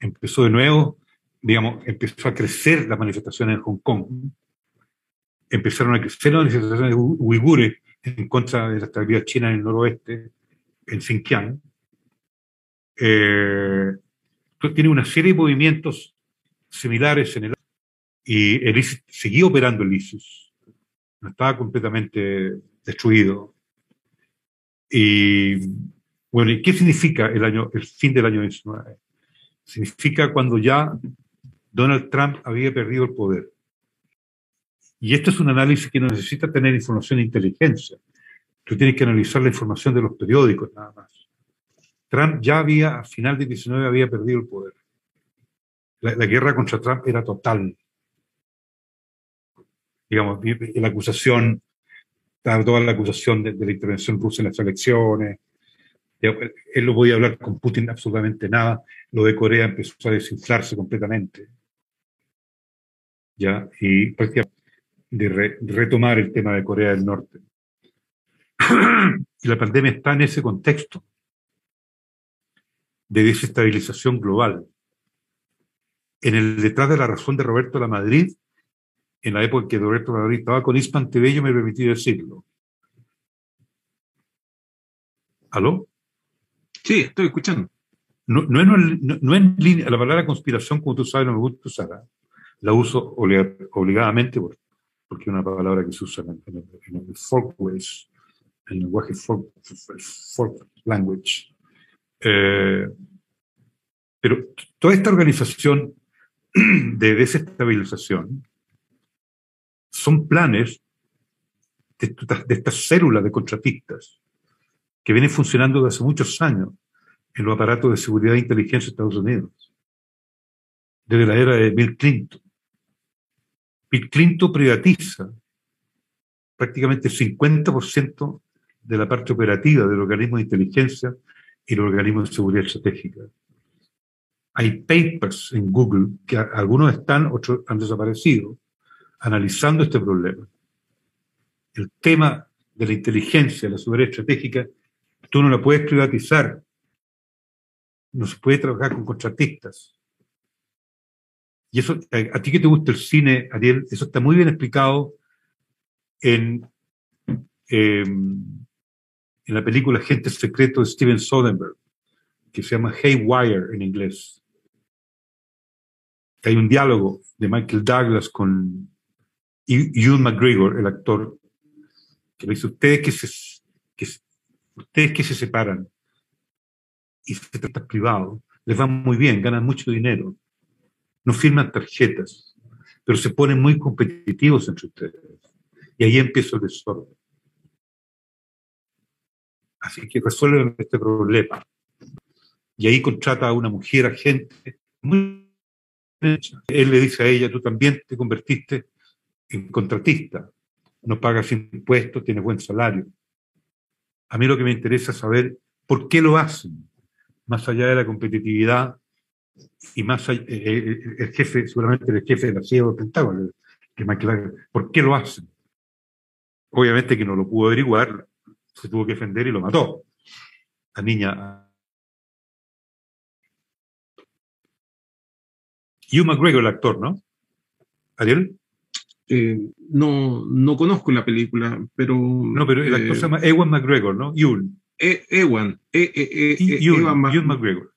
empezó de nuevo, digamos, empezó a crecer las manifestaciones en Hong Kong, empezaron a crecer las manifestaciones uigures en contra de la estabilidad china en el noroeste, en Xinjiang. Eh, tiene una serie de movimientos similares en el y el ISIS seguía operando el ISIS, no estaba completamente destruido. Y bueno, ¿y qué significa el, año, el fin del año 19? Significa cuando ya Donald Trump había perdido el poder. Y esto es un análisis que no necesita tener información de inteligencia. Tú tienes que analizar la información de los periódicos nada más. Trump ya había, a final de 19, había perdido el poder. La, la guerra contra Trump era total digamos, la acusación, toda la acusación de, la intervención rusa en las elecciones. Él no podía hablar con Putin absolutamente nada. Lo de Corea empezó a desinflarse completamente. ¿Ya? Y prácticamente de, retomar el tema de Corea del Norte. y la pandemia está en ese contexto de desestabilización global. En el detrás de la razón de Roberto La Madrid en la época en que Roberto Madrid estaba con Ispan yo me permití decirlo. ¿Aló? Sí, estoy escuchando. No, no, línea, la palabra conspiración, como tú sabes, no me gusta usar. La uso obligadamente porque es una palabra que se usa en, el, folkways, en el lenguaje folk, language. Eh, pero toda esta organización de desestabilización son planes de, estas células de contratistas que vienen funcionando desde hace muchos años en los aparatos de seguridad e inteligencia de Estados Unidos, desde la era de Bill Clinton. Bill Clinton privatiza prácticamente el 50% de la parte operativa del organismo de inteligencia y el organismo de seguridad estratégica. Hay papers en Google que algunos están, otros han desaparecido, analizando este problema. El tema de la inteligencia, la seguridad estratégica, tú no la puedes privatizar. No se puede trabajar con contratistas. Y eso, a, ti que te gusta el cine, Ariel, eso está muy bien explicado en, em, en la película Gente Secreto de Steven Soderbergh, que se llama Haywire en inglés. Hay un diálogo de Michael Douglas con Ewan McGregor, el actor, que le dice, ustedes que se, que, ustedes que se separan y se tratan privado, les va muy bien, ganan mucho dinero, no firman tarjetas, pero se ponen muy competitivos entre ustedes. Y ahí empieza el desorden. Así que resuelven este problema. Y ahí contrata a una mujer agente muy él le dice a ella, tú también te convertiste contratista, no pagas impuestos, tienes buen salario. A mí lo que me interesa es saber por qué lo hacen, más allá de la competitividad y más allá, eh, eh, el jefe, seguramente el jefe de la CIA del Pentágono, que ¿por qué lo hacen? Obviamente que no lo pudo averiguar, se tuvo que defender y lo mató. La niña. Hugh McGregor, el actor, ¿no? Ariel. Eh, no, no conozco la película, pero... No, pero el actor se llama Ewan McGregor, ¿no? Ewan. E, Ewan. E, e, Ewan, McGregor.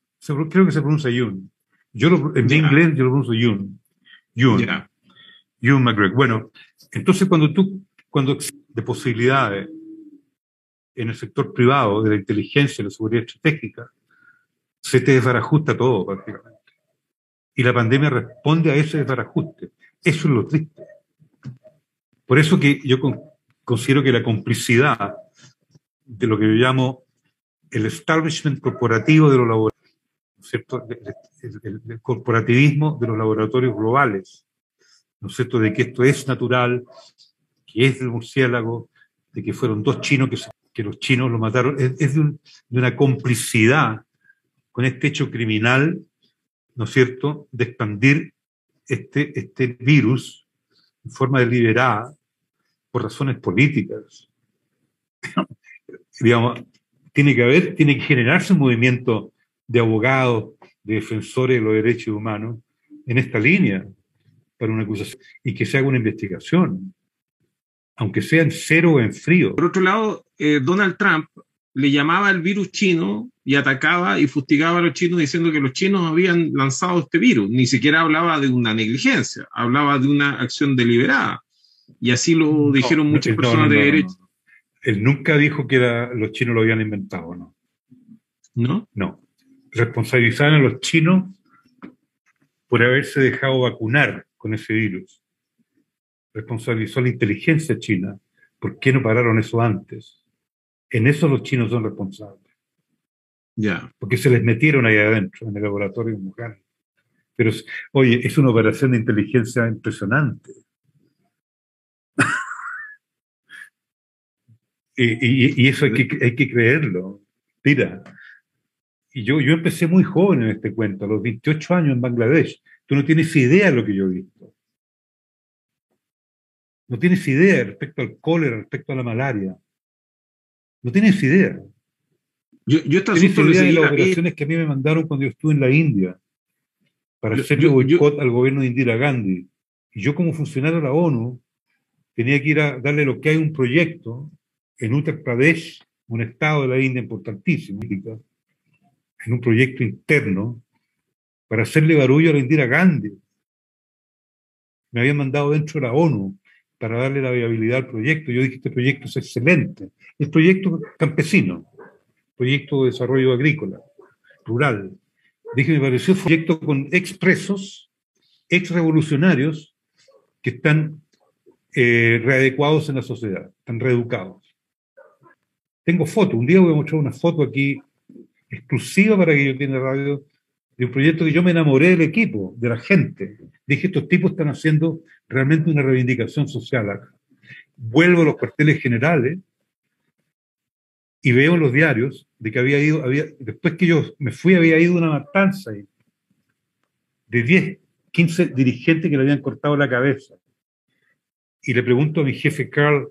Creo que se pronuncia Ewan. Yo lo, en inglés yo lo pronuncio Ewan. Ewan. Ewan McGregor. Bueno, entonces cuando tú, cuando de posibilidades en el sector privado, de la inteligencia, de la seguridad estratégica, se te desbarajusta todo prácticamente. Y la pandemia responde a ese desbarajuste. Eso es lo triste. Por eso que yo considero que la complicidad de lo que yo llamo el establishment corporativo de los laboratorios, ¿cierto? El, corporativismo de los laboratorios globales, ¿no es cierto? De que esto es natural, que es del murciélago, de que fueron dos chinos que, los chinos lo mataron, es, de, de, una complicidad con este hecho criminal, ¿no es cierto?, de expandir este, este virus en forma deliberada, por razones políticas. Digamos, tiene que haber, tiene que generarse un movimiento de abogados, de defensores de los derechos humanos en esta línea para una acusación y que se haga una investigación, aunque sea en cero o en frío. Por otro lado, eh, Donald Trump le llamaba al virus chino y atacaba y fustigaba a los chinos diciendo que los chinos habían lanzado este virus. Ni siquiera hablaba de una negligencia, hablaba de una acción deliberada. Y así lo dijeron muchas personas de derecha. Él nunca dijo que los chinos lo habían inventado, ¿no? ¿No? No. Responsabilizaban a los chinos por haberse dejado vacunar con ese virus. Responsabilizó a la inteligencia china. ¿Por qué no pararon eso antes? En eso los chinos son responsables. Ya. Porque se les metieron ahí adentro, en el laboratorio Wuhan. Pero, oye, es una operación de inteligencia impresionante. y, eso hay que, hay que creerlo. Mira, y yo, yo empecé muy joven en este cuento, a los 28 años en Bangladesh. Tú no tienes idea de lo que yo he visto. No tienes idea respecto al cólera, respecto a la malaria. No tienes idea. Yo, yo ¿Tienes idea de las operaciones que a mí me mandaron cuando yo estuve en la India para hacer boicot al gobierno de Indira Gandhi? Y yo como funcionario de la ONU tenía que ir a darle lo que hay un proyecto en Uttar Pradesh, un estado de la India importantísimo, en un proyecto interno para hacerle barullo a la Indira Gandhi. Me habían mandado dentro de la ONU para darle la viabilidad al proyecto. Yo dije, este proyecto es excelente. Es proyecto campesino, proyecto de desarrollo agrícola, rural. Dije, me pareció un proyecto con expresos, ex revolucionarios, que están eh, readecuados en la sociedad, están reeducados. Tengo fotos, un día voy a mostrar una foto aquí exclusiva para que yo tenga radio, de un proyecto que yo me enamoré del equipo, de la gente. Dije, estos tipos están haciendo realmente una reivindicación social. Vuelvo a los cuarteles generales y veo en los diarios de que había ido, había, después que yo me fui, había ido una matanza ahí, de 10, 15 dirigentes que le habían cortado la cabeza. Y le pregunto a mi jefe Carl,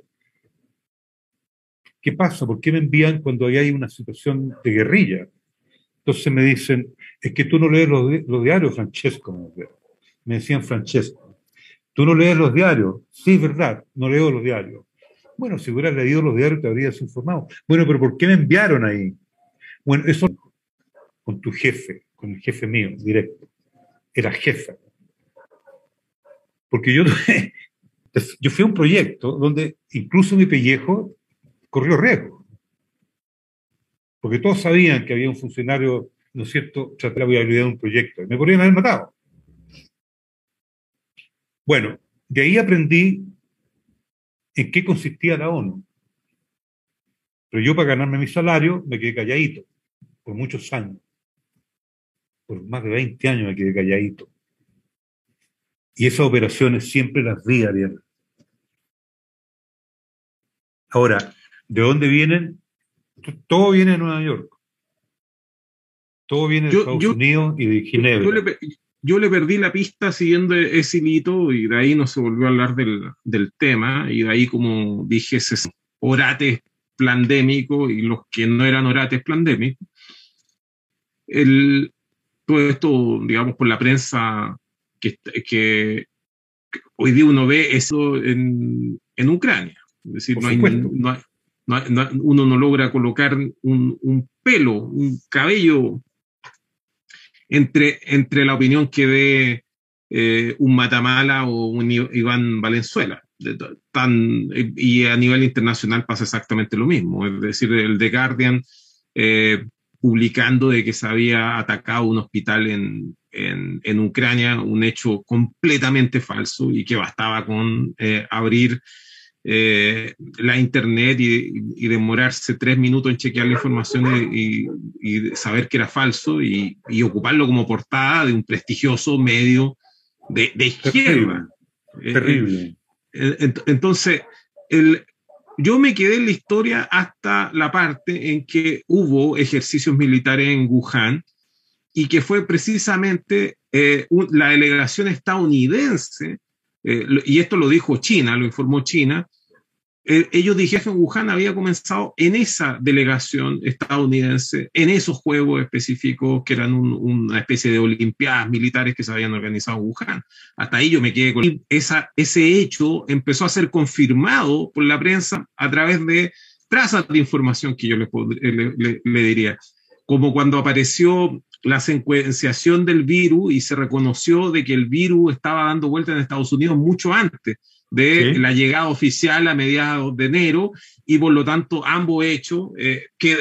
¿qué pasa? ¿Por qué me envían cuando hay una situación de guerrilla? Entonces me dicen, es que tú no lees los, diarios, Francesco. Me decían Francesco, tú no lees los diarios. Sí, es verdad, no leo los diarios. Bueno, si hubieras leído los diarios te habrías informado. Bueno, pero ¿por qué me enviaron ahí? Bueno, eso con tu jefe, con el jefe mío, directo. Era jefe. Porque yo, yo fui a un proyecto donde incluso mi pellejo corrió riesgo. Porque todos sabían que había un funcionario, ¿no es cierto?, tratar la viabilidad de un proyecto. Y me podrían haber matado. Bueno, de ahí aprendí en qué consistía la ONU. Pero yo para ganarme mi salario me quedé calladito, por muchos años. Por más de 20 años me quedé calladito. Y esas operaciones siempre las vi, Ariel. Ahora, ¿De dónde vienen? Todo viene de Nueva York. Todo viene de Estados Unidos y de Ginebra. Yo le, perdí la pista siguiendo ese hito y de ahí no se volvió a hablar del, tema y de ahí, como dije, ese orates plandémicos y los que no eran orates plandémicos. El, todo esto, digamos, por la prensa que, que, hoy día uno ve eso en, Ucrania. Es decir, no hay, uno no logra colocar un, pelo, un cabello entre, entre la opinión que dé eh, un Matamala o un Iván Valenzuela. Tan, y a nivel internacional pasa exactamente lo mismo. Es decir, el The Guardian eh, publicando de que se había atacado un hospital en, en, Ucrania, un hecho completamente falso y que bastaba con eh, abrir eh, la internet y, demorarse tres minutos en chequear la información y, saber que era falso y, ocuparlo como portada de un prestigioso medio de, izquierda. Terrible. Eh, eh, entonces, el, yo me quedé en la historia hasta la parte en que hubo ejercicios militares en Wuhan y que fue precisamente la delegación estadounidense eh, y esto lo dijo China, lo informó China, eh, ellos dijeron que Wuhan había comenzado en esa delegación estadounidense, en esos juegos específicos que eran una especie de olimpiadas militares que se habían organizado en Wuhan. Hasta ahí yo me quedé con ese hecho, empezó a ser confirmado por la prensa a través de trazas de información que yo le, le, le diría, como cuando apareció la secuenciación del virus y se reconoció de que el virus estaba dando vuelta en Estados Unidos mucho antes de la llegada oficial a mediados de enero y por lo tanto ambos hechos eh, que,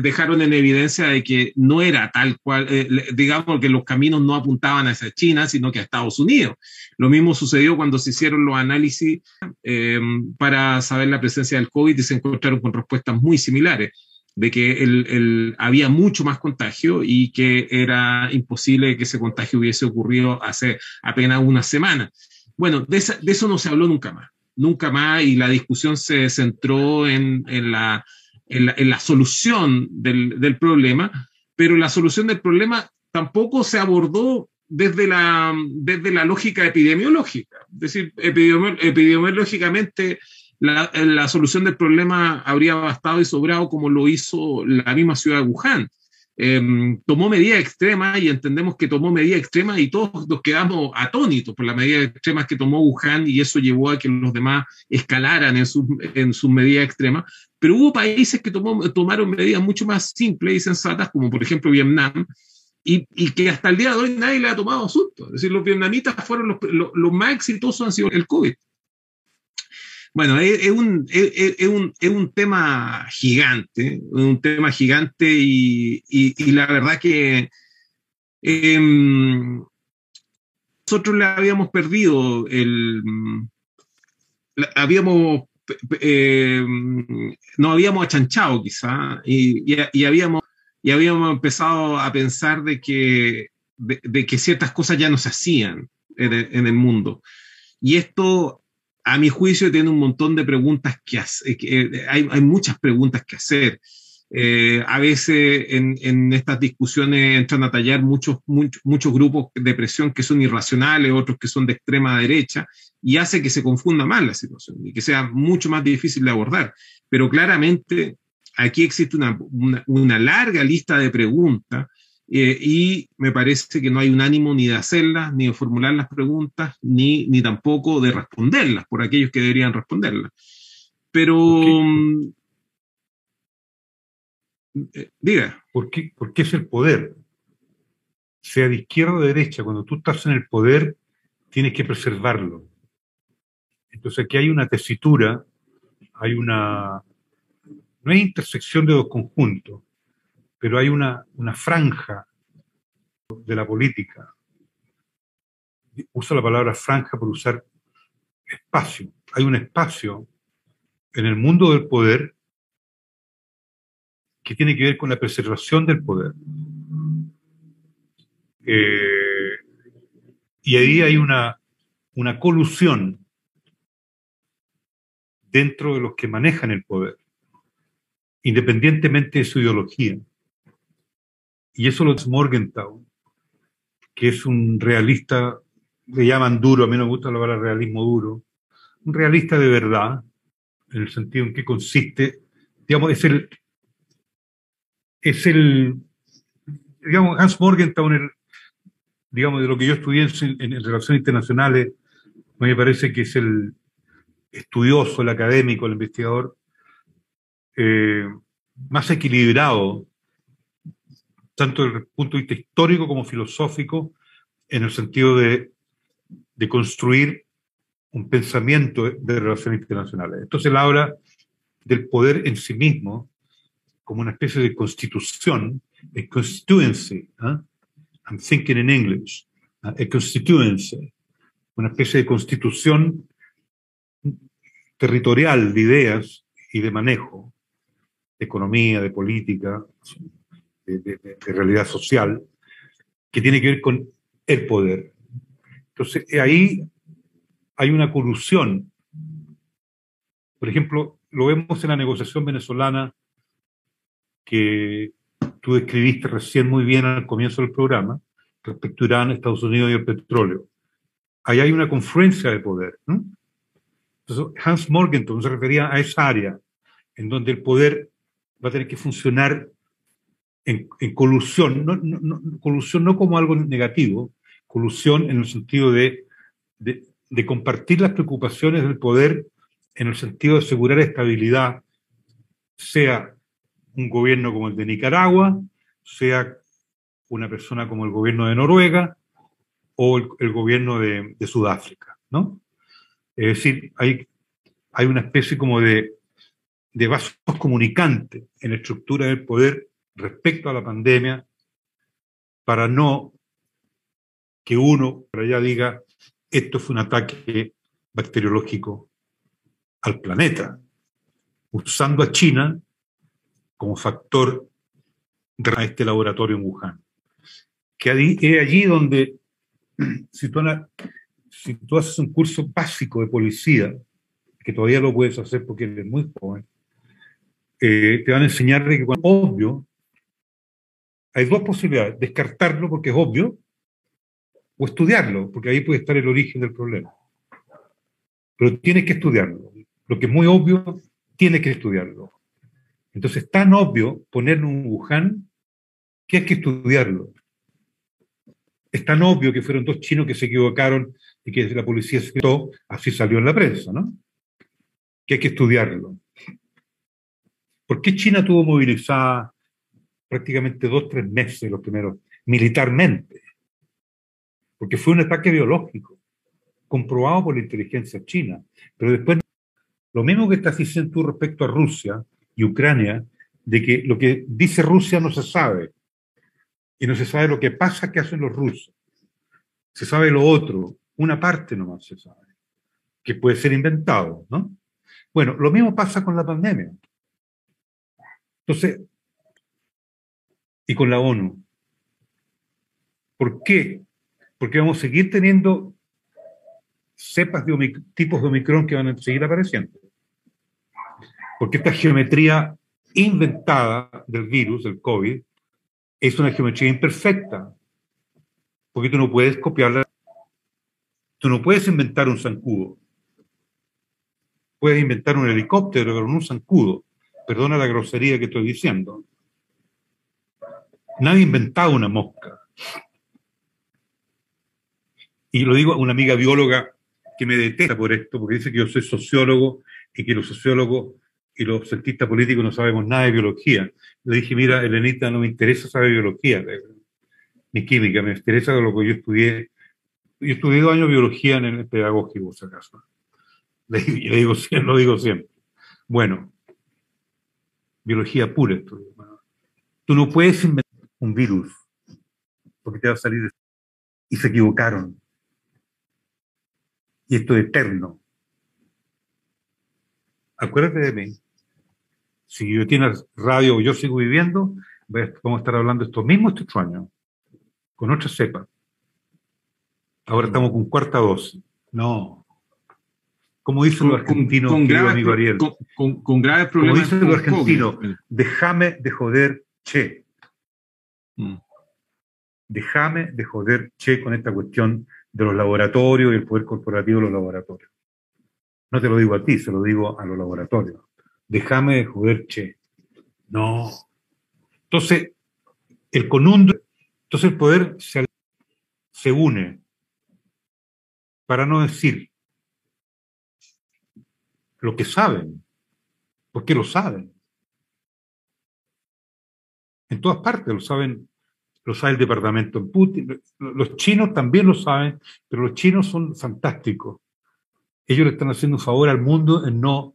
dejaron en evidencia de que no era tal cual, eh, digamos que los caminos no apuntaban hacia China, sino que a Estados Unidos. Lo mismo sucedió cuando se hicieron los análisis em, para saber la presencia del COVID y se encontraron con respuestas muy similares de que el, había mucho más contagio y que era imposible que ese contagio hubiese ocurrido hace apenas una semana. Bueno, de, eso no se habló nunca más, nunca más, y la discusión se centró en, la, en la, solución del, problema, pero la solución del problema tampoco se abordó desde la, desde la lógica epidemiológica. Es decir, epidemiológicamente la, solución del problema habría bastado y sobrado como lo hizo la misma ciudad de Wuhan. Em, tomó medidas extremas y entendemos que tomó medidas extremas y todos nos quedamos atónitos por las medidas extremas que tomó Wuhan y eso llevó a que los demás escalaran en sus en sus medidas extremas. Pero hubo países que tomaron medidas mucho más simples y sensatas, como por ejemplo Vietnam, y, que hasta el día de hoy nadie le ha tomado asunto. Es decir, los vietnamitas fueron los, los, los más exitosos han sido el COVID. Bueno, es, un, es, un, es, un, tema gigante, un tema gigante y, y, la verdad que em, nosotros le habíamos perdido el... habíamos... Eh, nos habíamos achanchado quizá y, y, habíamos, y habíamos empezado a pensar de que, de, que ciertas cosas ya no se hacían en en el mundo. Y esto a mi juicio tiene un montón de preguntas que hacer, eh, hay, hay, muchas preguntas que hacer. Eh, a veces en, estas discusiones entran a tallar muchos, muchos, grupos de presión que son irracionales, otros que son de extrema derecha, y hace que se confunda más la situación y que sea mucho más difícil de abordar. Pero claramente aquí existe una, una larga lista de preguntas eh, y me parece que no hay un ánimo ni de hacerlas, ni de formular las preguntas, ni, ni tampoco de responderlas por aquellos que deberían responderlas. Pero, mm, eh, diga. ¿Por qué, ¿Por qué es el poder? Sea de izquierda o de derecha, cuando tú estás en el poder, tienes que preservarlo. Entonces aquí hay una tesitura, hay una... No hay intersección de dos conjuntos pero hay una, una franja de la política. Uso la palabra franja por usar espacio. Hay un espacio en el mundo del poder que tiene que ver con la preservación del poder. Eh, y ahí hay una, una colusión dentro de los que manejan el poder, independientemente de su ideología. Y eso lo es Morgenthau, que es un realista, le llaman duro, a mí me gusta la palabra realismo duro, un realista de verdad, en el sentido en que consiste, digamos, es el, es el, digamos, Hans Morgenthau, digamos, de lo que yo estudié en, en, relaciones internacionales, me parece que es el estudioso, el académico, el investigador eh, más equilibrado tanto desde el punto de vista histórico como filosófico, en el sentido de, construir un pensamiento de relaciones internacionales. Entonces él habla del poder en sí mismo como una especie de constitución, a constituency, ¿eh? I'm thinking in English, a constituency, una especie de constitución territorial de ideas y de manejo, de economía, de política, de, realidad social, que tiene que ver con el poder. Entonces, ahí hay una colusión. Por ejemplo, lo vemos en la negociación venezolana que tú describiste recién muy bien al comienzo del programa, respecto a Irán, Estados Unidos y el petróleo. ahí hay una confluencia de poder. Entonces, Hans Morgenthau se refería a esa área en donde el poder va a tener que funcionar en, colusión, no, colusión no como algo negativo, colusión en el sentido de, de, compartir las preocupaciones del poder en el sentido de asegurar estabilidad, sea un gobierno como el de Nicaragua, sea una persona como el gobierno de Noruega o el, gobierno de, Sudáfrica, ¿no? Es decir, hay, hay una especie como de, de vasos comunicantes en la estructura del poder respecto a la pandemia para no que uno para allá diga esto fue un ataque bacteriológico al planeta, usando a China como factor de este laboratorio en Wuhan. Que es allí donde, si tú, haces un curso básico de policía, que todavía lo puedes hacer porque eres muy joven, eh, te van a enseñar que cuando obvio hay dos posibilidades, descartarlo porque es obvio, o estudiarlo, porque ahí puede estar el origen del problema. Pero tienes que estudiarlo. Lo que es muy obvio, tienes que estudiarlo. Entonces, es tan obvio ponerlo en un Wuhan que hay que estudiarlo. Es tan obvio que fueron dos chinos que se equivocaron y que la policía se quedó, así salió en la prensa, ¿no? Que hay que estudiarlo. ¿Por qué China tuvo movilizada prácticamente dos, tres meses los primeros, militarmente, porque fue un ataque biológico, comprobado por la inteligencia china. Pero después, lo mismo que estás diciendo tú respecto a Rusia y Ucrania, de que lo que dice Rusia no se sabe, y no se sabe lo que pasa que hacen los rusos. Se sabe lo otro, una parte nomás se sabe, que puede ser inventado, ¿no? Bueno, lo mismo pasa con la pandemia. Entonces, y con la ONU. ¿Por qué? Porque vamos a seguir teniendo cepas de tipos de Omicron que van a seguir apareciendo. Porque esta geometría inventada del virus, del COVID, es una geometría imperfecta. Porque tú no puedes copiarla. Tú no puedes inventar un zancudo. Puedes inventar un helicóptero, pero no un zancudo. Perdona la grosería que estoy diciendo. Nadie ha inventado una mosca. Y lo digo a una amiga bióloga que me detesta por esto, porque dice que yo soy sociólogo y que los sociólogos y los cientistas políticos no sabemos nada de biología. Le dije, mira, Elenita, no me interesa saber biología, ni química, me interesa lo que yo estudié. Yo estudié dos años biología en el pedagógico, si acaso. Le, le digo, lo digo siempre. Bueno, biología pura estudio. Tú no puedes inventar un virus, porque te va a salir. Y se equivocaron. Y esto es eterno. Acuérdate de mí. Si yo tienes radio yo sigo viviendo, vamos a estar hablando de esto mismo este año, con otra cepa. Ahora estamos con cuarta dosis. No. Como dice el argentino, con, amigo Ariel. Con, graves problemas. Como dice el argentino, déjame de joder, che. Mm. Déjame de joder, che, con esta cuestión de los laboratorios y el poder corporativo de los laboratorios. No te lo digo a ti, se lo digo a los laboratorios. Déjame de joder, che. No. Entonces, el conundo, entonces el poder se, se une para no decir lo que saben, porque lo saben. En todas partes lo saben, lo sabe el departamento en Putin. Los chinos también lo saben, pero los chinos son fantásticos. Ellos le están haciendo un favor al mundo en no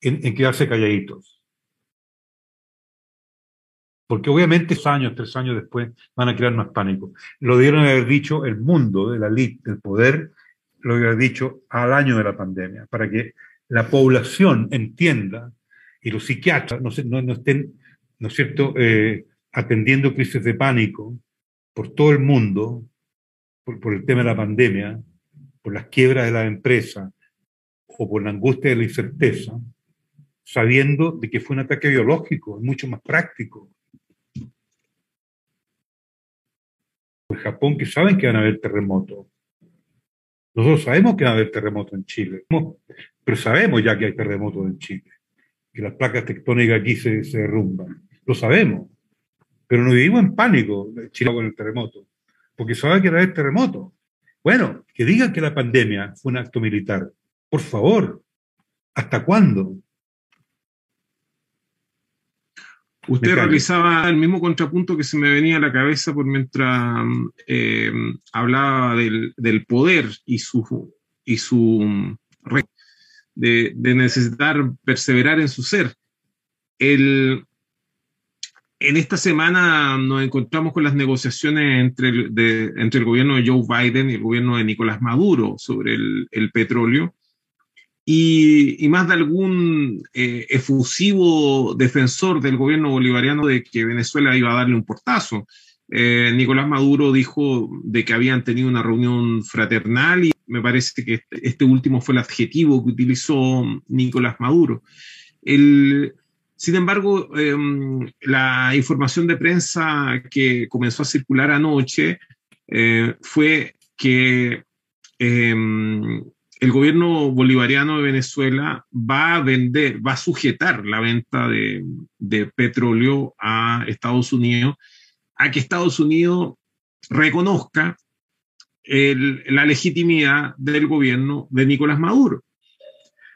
en, quedarse calladitos. Porque obviamente años, tres años después, van a crear más pánico. Lo dieron haber dicho el mundo de la elite, del poder, lo hubiera dicho al año de la pandemia, para que la población entienda y los psiquiatras no estén ¿no es cierto?, eh, atendiendo crisis de pánico por todo el mundo, por, el tema de la pandemia, por las quiebras de la empresa o por la angustia de la incerteza, sabiendo de que fue un ataque biológico, mucho más práctico. En Japón que saben que van a haber terremotos. Nosotros sabemos que va a haber terremoto en Chile, pero sabemos ya que hay terremotos en Chile, que las placas tectónicas aquí se, se derrumban. Lo sabemos, pero no vivimos en pánico Chile con el terremoto, porque sabe que va a haber terremoto. Bueno, que digan que la pandemia fue un acto militar. Por favor, ¿hasta cuándo? Usted realizaba el mismo contrapunto que se me venía a la cabeza por mientras eh, hablaba del, poder y su, y su de, de, necesitar perseverar en su ser. El, en esta semana nos encontramos con las negociaciones entre el, entre el gobierno de Joe Biden y el gobierno de Nicolás Maduro sobre el, el petróleo y, más de algún eh, efusivo defensor del gobierno bolivariano de que Venezuela iba a darle un portazo. Eh, Nicolás Maduro dijo de que habían tenido una reunión fraternal y me parece que este, este último fue el adjetivo que utilizó Nicolás Maduro. Sin embargo, em, la información de prensa que comenzó a circular anoche eh, fue que em, el gobierno bolivariano de Venezuela va a vender, va a sujetar la venta de, petróleo a Estados Unidos, a que Estados Unidos reconozca la legitimidad del gobierno de Nicolás Maduro.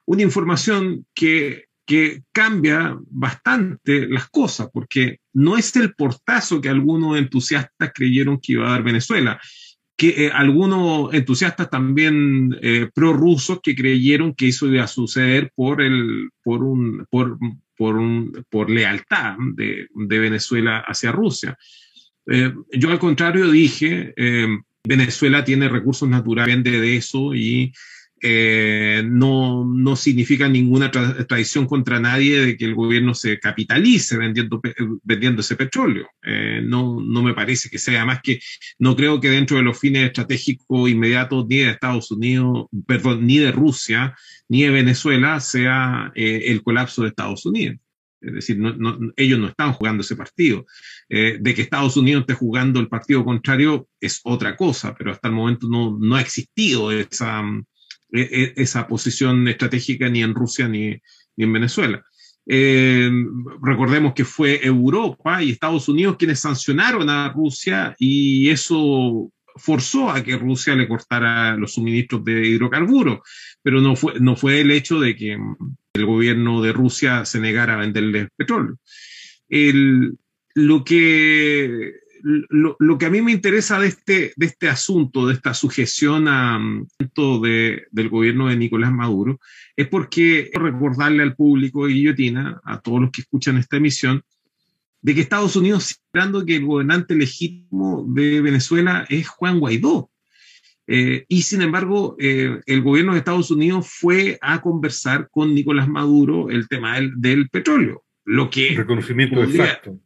Una información que, que cambia bastante las cosas, porque no es el portazo que algunos entusiastas creyeron que iba a dar Venezuela que eh, algunos entusiastas también eh, prorrusos que creyeron que eso iba a suceder por, el, por, un, por, por, un, por lealtad de, de, Venezuela hacia Rusia. Eh, yo al contrario dije, eh, Venezuela tiene recursos naturales de eso y eh, no, no, significa ninguna tradición contra nadie de que el gobierno se capitalice vendiendo, vendiendo ese petróleo. Eh, no, no me parece que sea más que, no creo que dentro de los fines estratégicos inmediatos ni de Estados Unidos, perdón, ni de Rusia, ni de Venezuela sea eh, el colapso de Estados Unidos. Es decir, ellos no están jugando ese partido. Eh, de que Estados Unidos esté jugando el partido contrario es otra cosa, pero hasta el momento no, no ha existido esa, esa posición estratégica ni en Rusia ni, en Venezuela. Eh, recordemos que fue Europa y Estados Unidos quienes sancionaron a Rusia y eso forzó a que Rusia le cortara los suministros de hidrocarburos, pero no fue, no fue el hecho de que el gobierno de Rusia se negara a venderle petróleo. lo que lo, que a mí me interesa de este, de este asunto, de esta sujeción a, de, del gobierno de Nicolás Maduro, es porque recordarle al público de Guillotina, a todos los que escuchan esta emisión, de que Estados Unidos, esperando que el gobernante legítimo de Venezuela es Juan Guaidó. Eh, y sin embargo, eh, el gobierno de Estados Unidos fue a conversar con Nicolás Maduro el tema del, del petróleo. Lo que reconocimiento exacto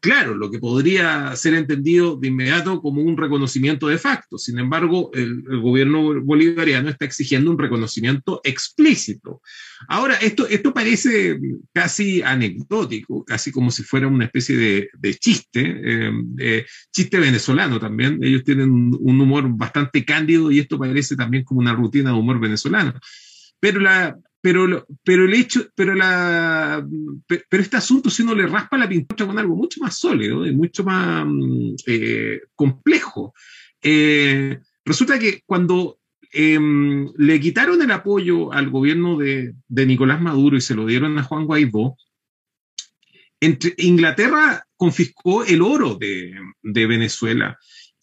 claro, lo que podría ser entendido de inmediato como un reconocimiento de facto. Sin embargo, el, gobierno bolivariano está exigiendo un reconocimiento explícito. Ahora, esto, parece casi anecdótico, casi como si fuera una especie de, chiste, eh, chiste venezolano también. Ellos tienen un humor bastante cándido y esto parece también como una rutina de humor venezolano. Pero la, pero, pero el hecho, pero la, pero este asunto, si uno le raspa la pintura con algo mucho más sólido y mucho más mm, eh, complejo, eh, resulta que cuando em, le quitaron el apoyo al gobierno de, de, Nicolás Maduro y se lo dieron a Juan Guaidó, Inglaterra confiscó el oro de, de Venezuela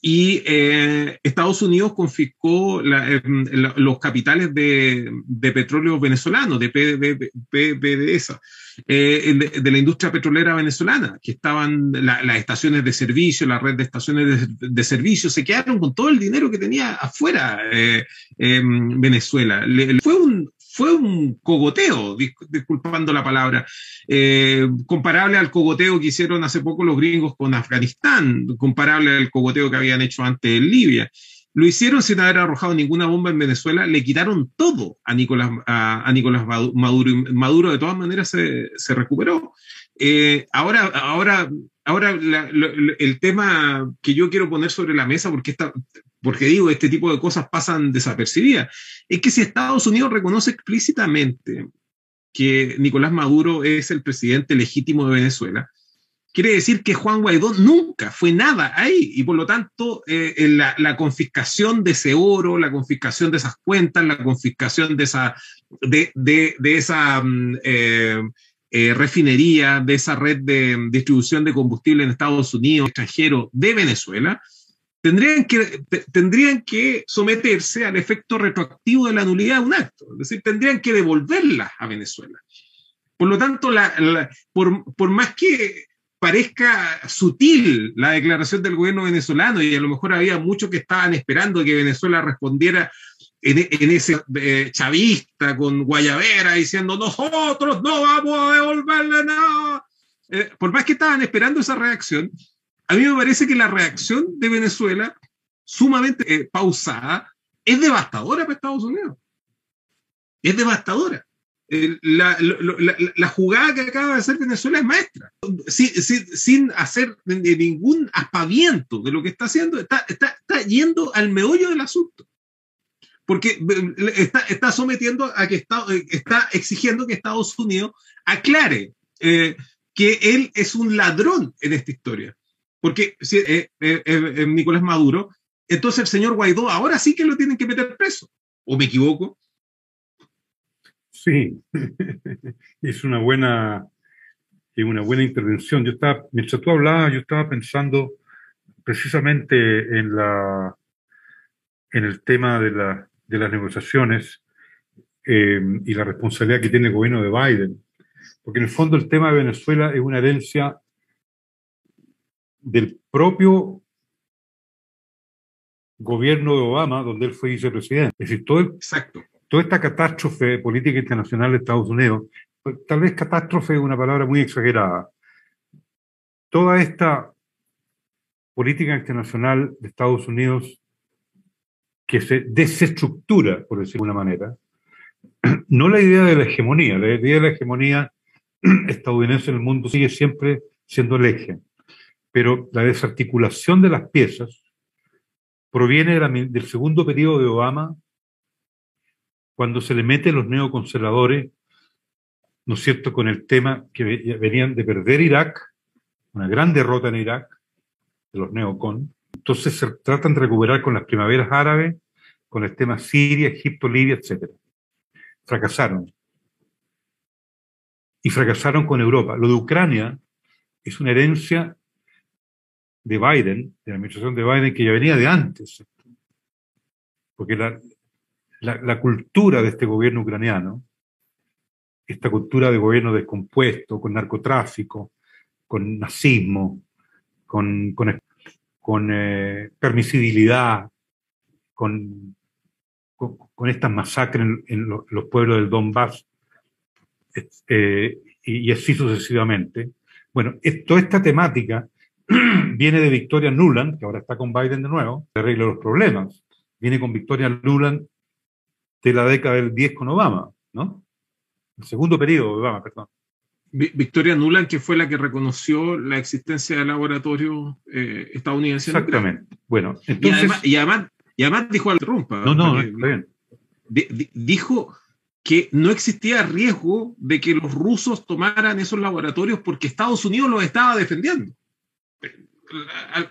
y eh, Estados Unidos confiscó eh, los capitales de, petróleo venezolano, de PDVSA, eh, de, la industria petrolera venezolana, que estaban las estaciones de servicio, la red de estaciones de, servicio, se quedaron con todo el dinero que tenía afuera Venezuela. fue un, fue un cogoteo, disculpando la palabra, eh, comparable al cogoteo que hicieron hace poco los gringos con Afganistán, comparable al cogoteo que habían hecho antes en Libia. Lo hicieron sin haber arrojado ninguna bomba en Venezuela, le quitaron todo a Nicolás, a, Nicolás Maduro. Maduro de todas maneras se, se recuperó. Eh, ahora, ahora, ahora el tema que yo quiero poner sobre la mesa, porque, esta, porque digo, este tipo de cosas pasan desapercibidas, es que si Estados Unidos reconoce explícitamente que Nicolás Maduro es el presidente legítimo de Venezuela, quiere decir que Juan Guaidó nunca fue nada ahí y por lo tanto eh, la, confiscación de ese oro, la confiscación de esas cuentas, la confiscación de esa, de, esa mm, eh, eh, refinería, de esa red de distribución de combustible en Estados Unidos, extranjero, de Venezuela, tendrían que, tendrían que someterse al efecto retroactivo de la nulidad de un acto, es decir, tendrían que devolverla a Venezuela. Por lo tanto, por, por más que parezca sutil la declaración del gobierno venezolano y a lo mejor había muchos que estaban esperando que Venezuela respondiera en, ese eh, chavista con Guayavera diciendo nosotros no vamos a devolverle nada. Eh, por más que estaban esperando esa reacción, a mí me parece que la reacción de Venezuela, sumamente eh, pausada, es devastadora para Estados Unidos. Es devastadora la, jugada que acaba de hacer Venezuela es maestra, sin, sin, hacer ningún aspaviento de lo que está haciendo, está, está, está, yendo al meollo del asunto. Porque está, está sometiendo a que está, está exigiendo que Estados Unidos aclare eh, que él es un ladrón en esta historia. Porque eh, eh, Nicolás Maduro, entonces el señor Guaidó ahora sí que lo tienen que meter preso. ¿O me equivoco? Sí, es una buena, una buena intervención. Yo estaba, mientras tú hablabas, yo estaba pensando precisamente en la en el tema de, la, de las negociaciones eh, y la responsabilidad que tiene el gobierno de Biden. Porque en el fondo el tema de Venezuela es una herencia del propio gobierno de Obama, donde él fue vicepresidente. Es decir, todo Exacto toda esta catástrofe política internacional de Estados Unidos, pues, tal vez catástrofe es una palabra muy exagerada, toda esta política internacional de Estados Unidos que se desestructura, por decirlo de una manera, no la idea de la hegemonía, la idea de la hegemonía estadounidense en el mundo sigue siempre siendo el eje, pero la desarticulación de las piezas proviene del segundo periodo de Obama cuando se le mete los neoconservadores, ¿no es cierto?, con el tema que venían de perder Irak, una gran derrota en Irak, de los neocon. Entonces se tratan de recuperar con las primaveras árabes, con el tema Siria, Egipto, Libia, etc. Fracasaron. Y fracasaron con Europa. Lo de Ucrania es una herencia de Biden, de la administración de Biden, que ya venía de antes. Porque la, la, cultura de este gobierno ucraniano, esta cultura de gobierno descompuesto, con narcotráfico, con nazismo, con, con, eh, permisibilidad, con, con, estas masacres en, los pueblos del Donbass, eh, y, así sucesivamente. Bueno, toda esta temática viene de Victoria Nuland, que ahora está con Biden de nuevo, que arregla los problemas. Viene con Victoria Nuland de la década del 10 con Obama, ¿no? El segundo periodo de Obama, perdón. Victoria Nuland, que fue la que reconoció la existencia del laboratorio eh, estadounidense. Exactamente. Bueno, entonces... Y además, y además, dijo al trompa. No, no, está bien. dijo que no existía riesgo de que los rusos tomaran esos laboratorios porque Estados Unidos los estaba defendiendo.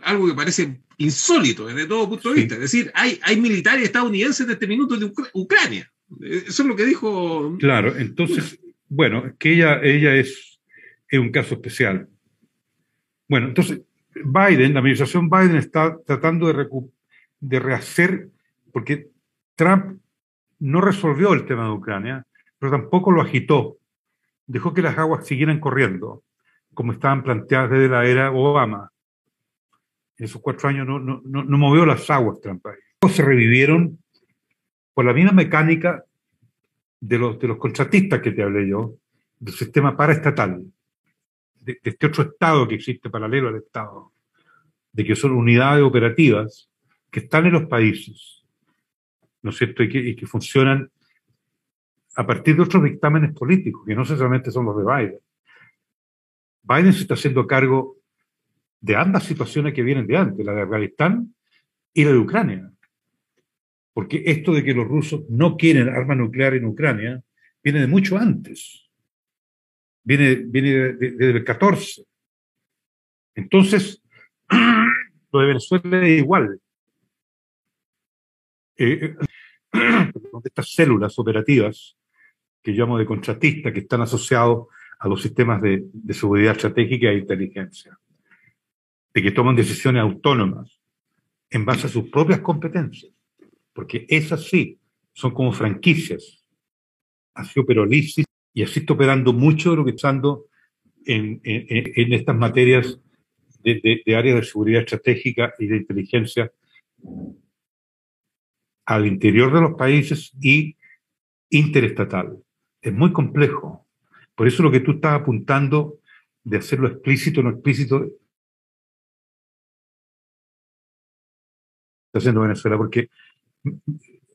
Algo que parece insólito desde todo punto de vista. Es decir, hay, hay militares estadounidenses de este minuto de Ucrania. Eso es lo que dijo. Claro, entonces, bueno, que ella, ella es, es un caso especial. Bueno, entonces, Biden, la administración Biden está tratando de, de rehacer, porque Trump no resolvió el tema de Ucrania, pero tampoco lo agitó. Dejó que las aguas siguieran corriendo, como estaban planteadas desde la era Obama en esos cuatro años no, no, no, movió las aguas Trump Se revivieron por la misma mecánica de los, de los contratistas que te hablé yo, del sistema paraestatal, de, este otro Estado que existe paralelo al Estado, de que son unidades operativas que están en los países, ¿no es cierto? Y que, y que funcionan a partir de otros dictámenes políticos, que no necesariamente son los de Biden. Biden se está haciendo cargo de ambas situaciones que vienen de antes, la de Afganistán y la de Ucrania. Porque esto de que los rusos no quieren armas nucleares en Ucrania viene de mucho antes. Viene, viene desde el 14. Entonces, lo de Venezuela es igual. Eh, eh estas células operativas que llamo de contratistas que están asociados a los sistemas de, de seguridad estratégica e inteligencia, de que toman decisiones autónomas en base a sus propias competencias, porque esas sí son como franquicias. Así operó LISIS y así está operando mucho de lo que está en, en, en estas materias de, de, áreas de seguridad estratégica y de inteligencia al interior de los países y interestatal. Es muy complejo. Por eso lo que tú estás apuntando de hacerlo explícito o no explícito está haciendo Venezuela, porque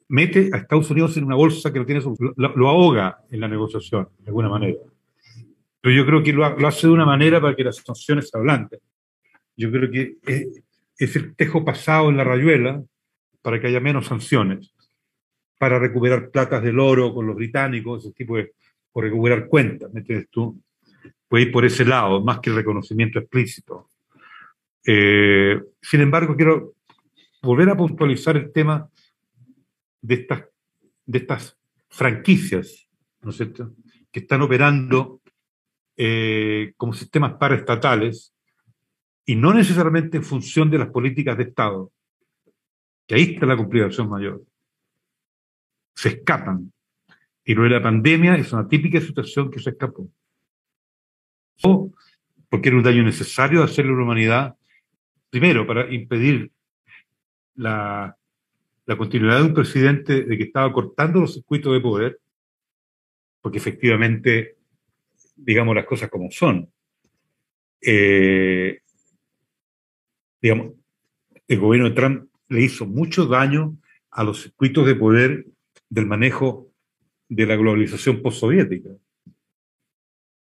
mete a Estados Unidos en una bolsa que lo tiene, lo, ahoga en la negociación, de alguna manera. Pero yo creo que lo, hace de una manera para que las sanciones se ablanden. Yo creo que es, es el tejo pasado en la rayuela para que haya menos sanciones, para recuperar platas del oro con los británicos, ese tipo de, o recuperar cuentas, ¿me entiendes tú? Puede ir por ese lado, más que el reconocimiento explícito. Eh, sin embargo, quiero volver a puntualizar el tema de estas, de estas franquicias, ¿no es cierto?, que están operando eh, como sistemas paraestatales y no necesariamente en función de las políticas de Estado, que ahí está la complicación mayor. Se escapan. Y lo de la pandemia es una típica situación que se escapó. O porque era un daño necesario hacerle a la humanidad, primero, para impedir la, la continuidad de un presidente de que estaba cortando los circuitos de poder, porque efectivamente, digamos las cosas como son. Eh, digamos, el gobierno de Trump le hizo mucho daño a los circuitos de poder del manejo de la globalización postsoviética.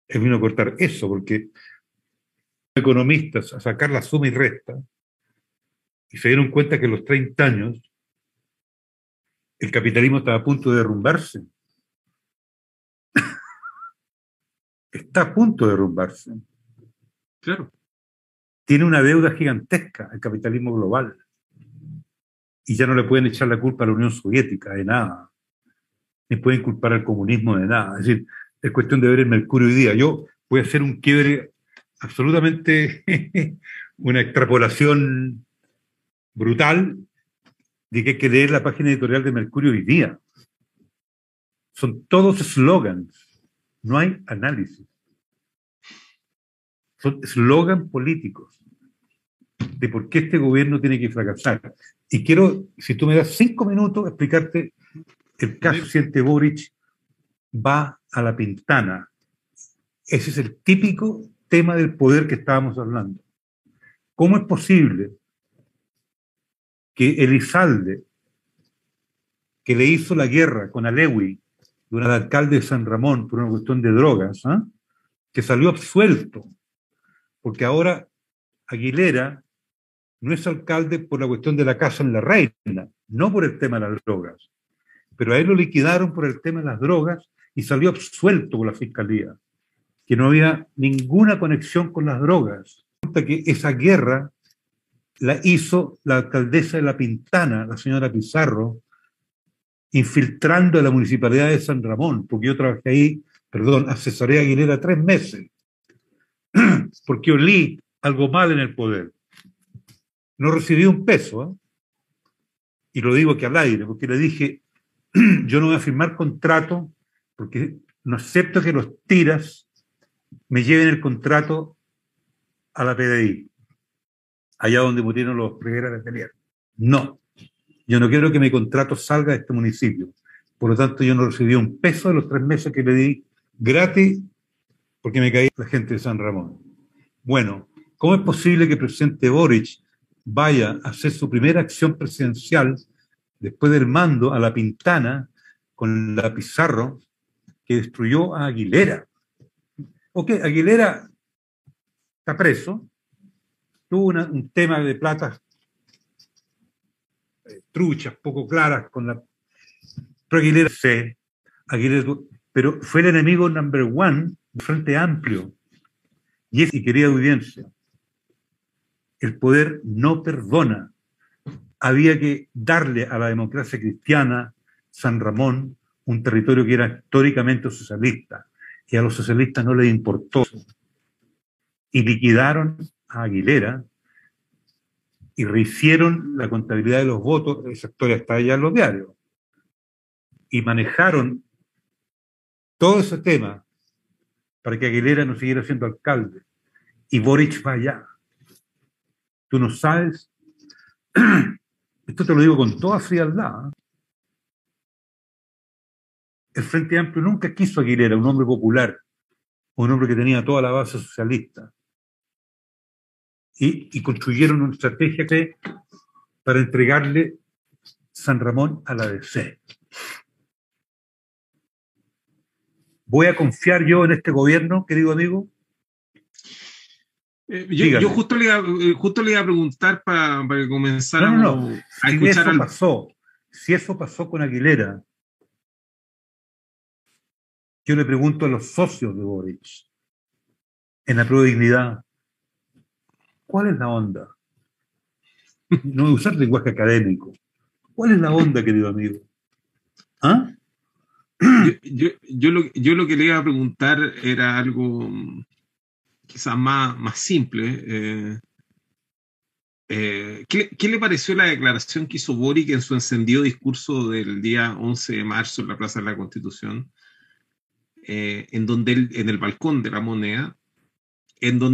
Él vino a cortar eso, porque economistas a sacar la suma y resta y se dieron cuenta que los 30 años el capitalismo estaba a punto de derrumbarse. Está a punto de derrumbarse. Claro. Tiene una deuda gigantesca el capitalismo global y ya no le pueden echar la culpa a la Unión Soviética de nada, ni pueden culpar al comunismo de nada. Es decir, es cuestión de ver el Mercurio hoy día. Yo voy a hacer un quiebre absolutamente, una extrapolación brutal de que hay que leer la página editorial de Mercurio hoy día. Son todos slogans, no hay análisis. Son slogans políticos de por qué este gobierno tiene que fracasar. Y quiero, si tú me das cinco minutos, explicarte el caso siente Boric va a la pintana. Ese es el típico tema del poder que estábamos hablando. ¿Cómo es posible que Elizalde, que le hizo la guerra con Alewi durante alcalde de San Ramón por una cuestión de drogas, ¿ah? que salió absuelto, porque ahora Aguilera no es alcalde por la cuestión de la casa en la reina, no por el tema de las drogas. Pero a él lo liquidaron por el tema de las drogas y salió absuelto por la fiscalía, que no había ninguna conexión con las drogas. que esa guerra la hizo la alcaldesa de La Pintana, la señora Pizarro, infiltrando a la municipalidad de San Ramón, porque yo trabajé ahí, perdón, asesoré a Aguilera tres meses, porque olí algo mal en el poder no recibí un peso. ¿eh? Y lo digo que al aire, porque le dije, yo no voy a firmar contrato porque no acepto que los tiras me lleven el contrato a la PDI, allá donde murieron los Rivera de Telier. No, yo no quiero que mi contrato salga de este municipio. Por lo tanto, yo no recibí un peso de los tres meses que le di gratis porque me caí la gente de San Ramón. Bueno, ¿cómo es posible que el presidente Boric vaya a hacer su primera acción presidencial después del mando a la Pintana con la Pizarro que destruyó a Aguilera. Ok, Aguilera está preso, tuvo un tema de plata eh, truchas, poco claras con la... Pero Aguilera, sí, Aguilera, pero fue el enemigo number one del Frente Amplio y, es, y querida audiencia. El poder no perdona. Había que darle a la democracia cristiana, San Ramón, un territorio que era históricamente socialista, y a los socialistas no les importó. Y liquidaron a Aguilera y rehicieron la contabilidad de los votos, esa historia está allá en los diarios, y manejaron todo ese tema para que Aguilera no siguiera siendo alcalde y Boric va allá. Tú no sabes, esto te lo digo con toda frialdad, ¿eh? el Frente Amplio nunca quiso Aguilera, un hombre popular, un hombre que tenía toda la base socialista y, construyeron una estrategia que, para entregarle San Ramón a la DC. ¿Voy a confiar yo en este gobierno, querido amigo? Eh, yo, justo, le iba, eh, justo le iba a preguntar para, que comenzáramos a si escuchar. Eso pasó, si eso pasó con Aguilera, yo le pregunto a los socios de Boric, en la prueba de dignidad, ¿Cuál es la onda? No usar lenguaje académico. ¿Cuál es la onda, querido amigo? ¿Ah? Yo, lo, que le iba a preguntar era algo mm, quizás más, más simple. Eh, eh, ¿qué, le pareció la declaración que hizo Boric en su encendido discurso del día 11 de marzo en la Plaza de la Constitución? Eh, en donde en el balcón de la moneda, en donde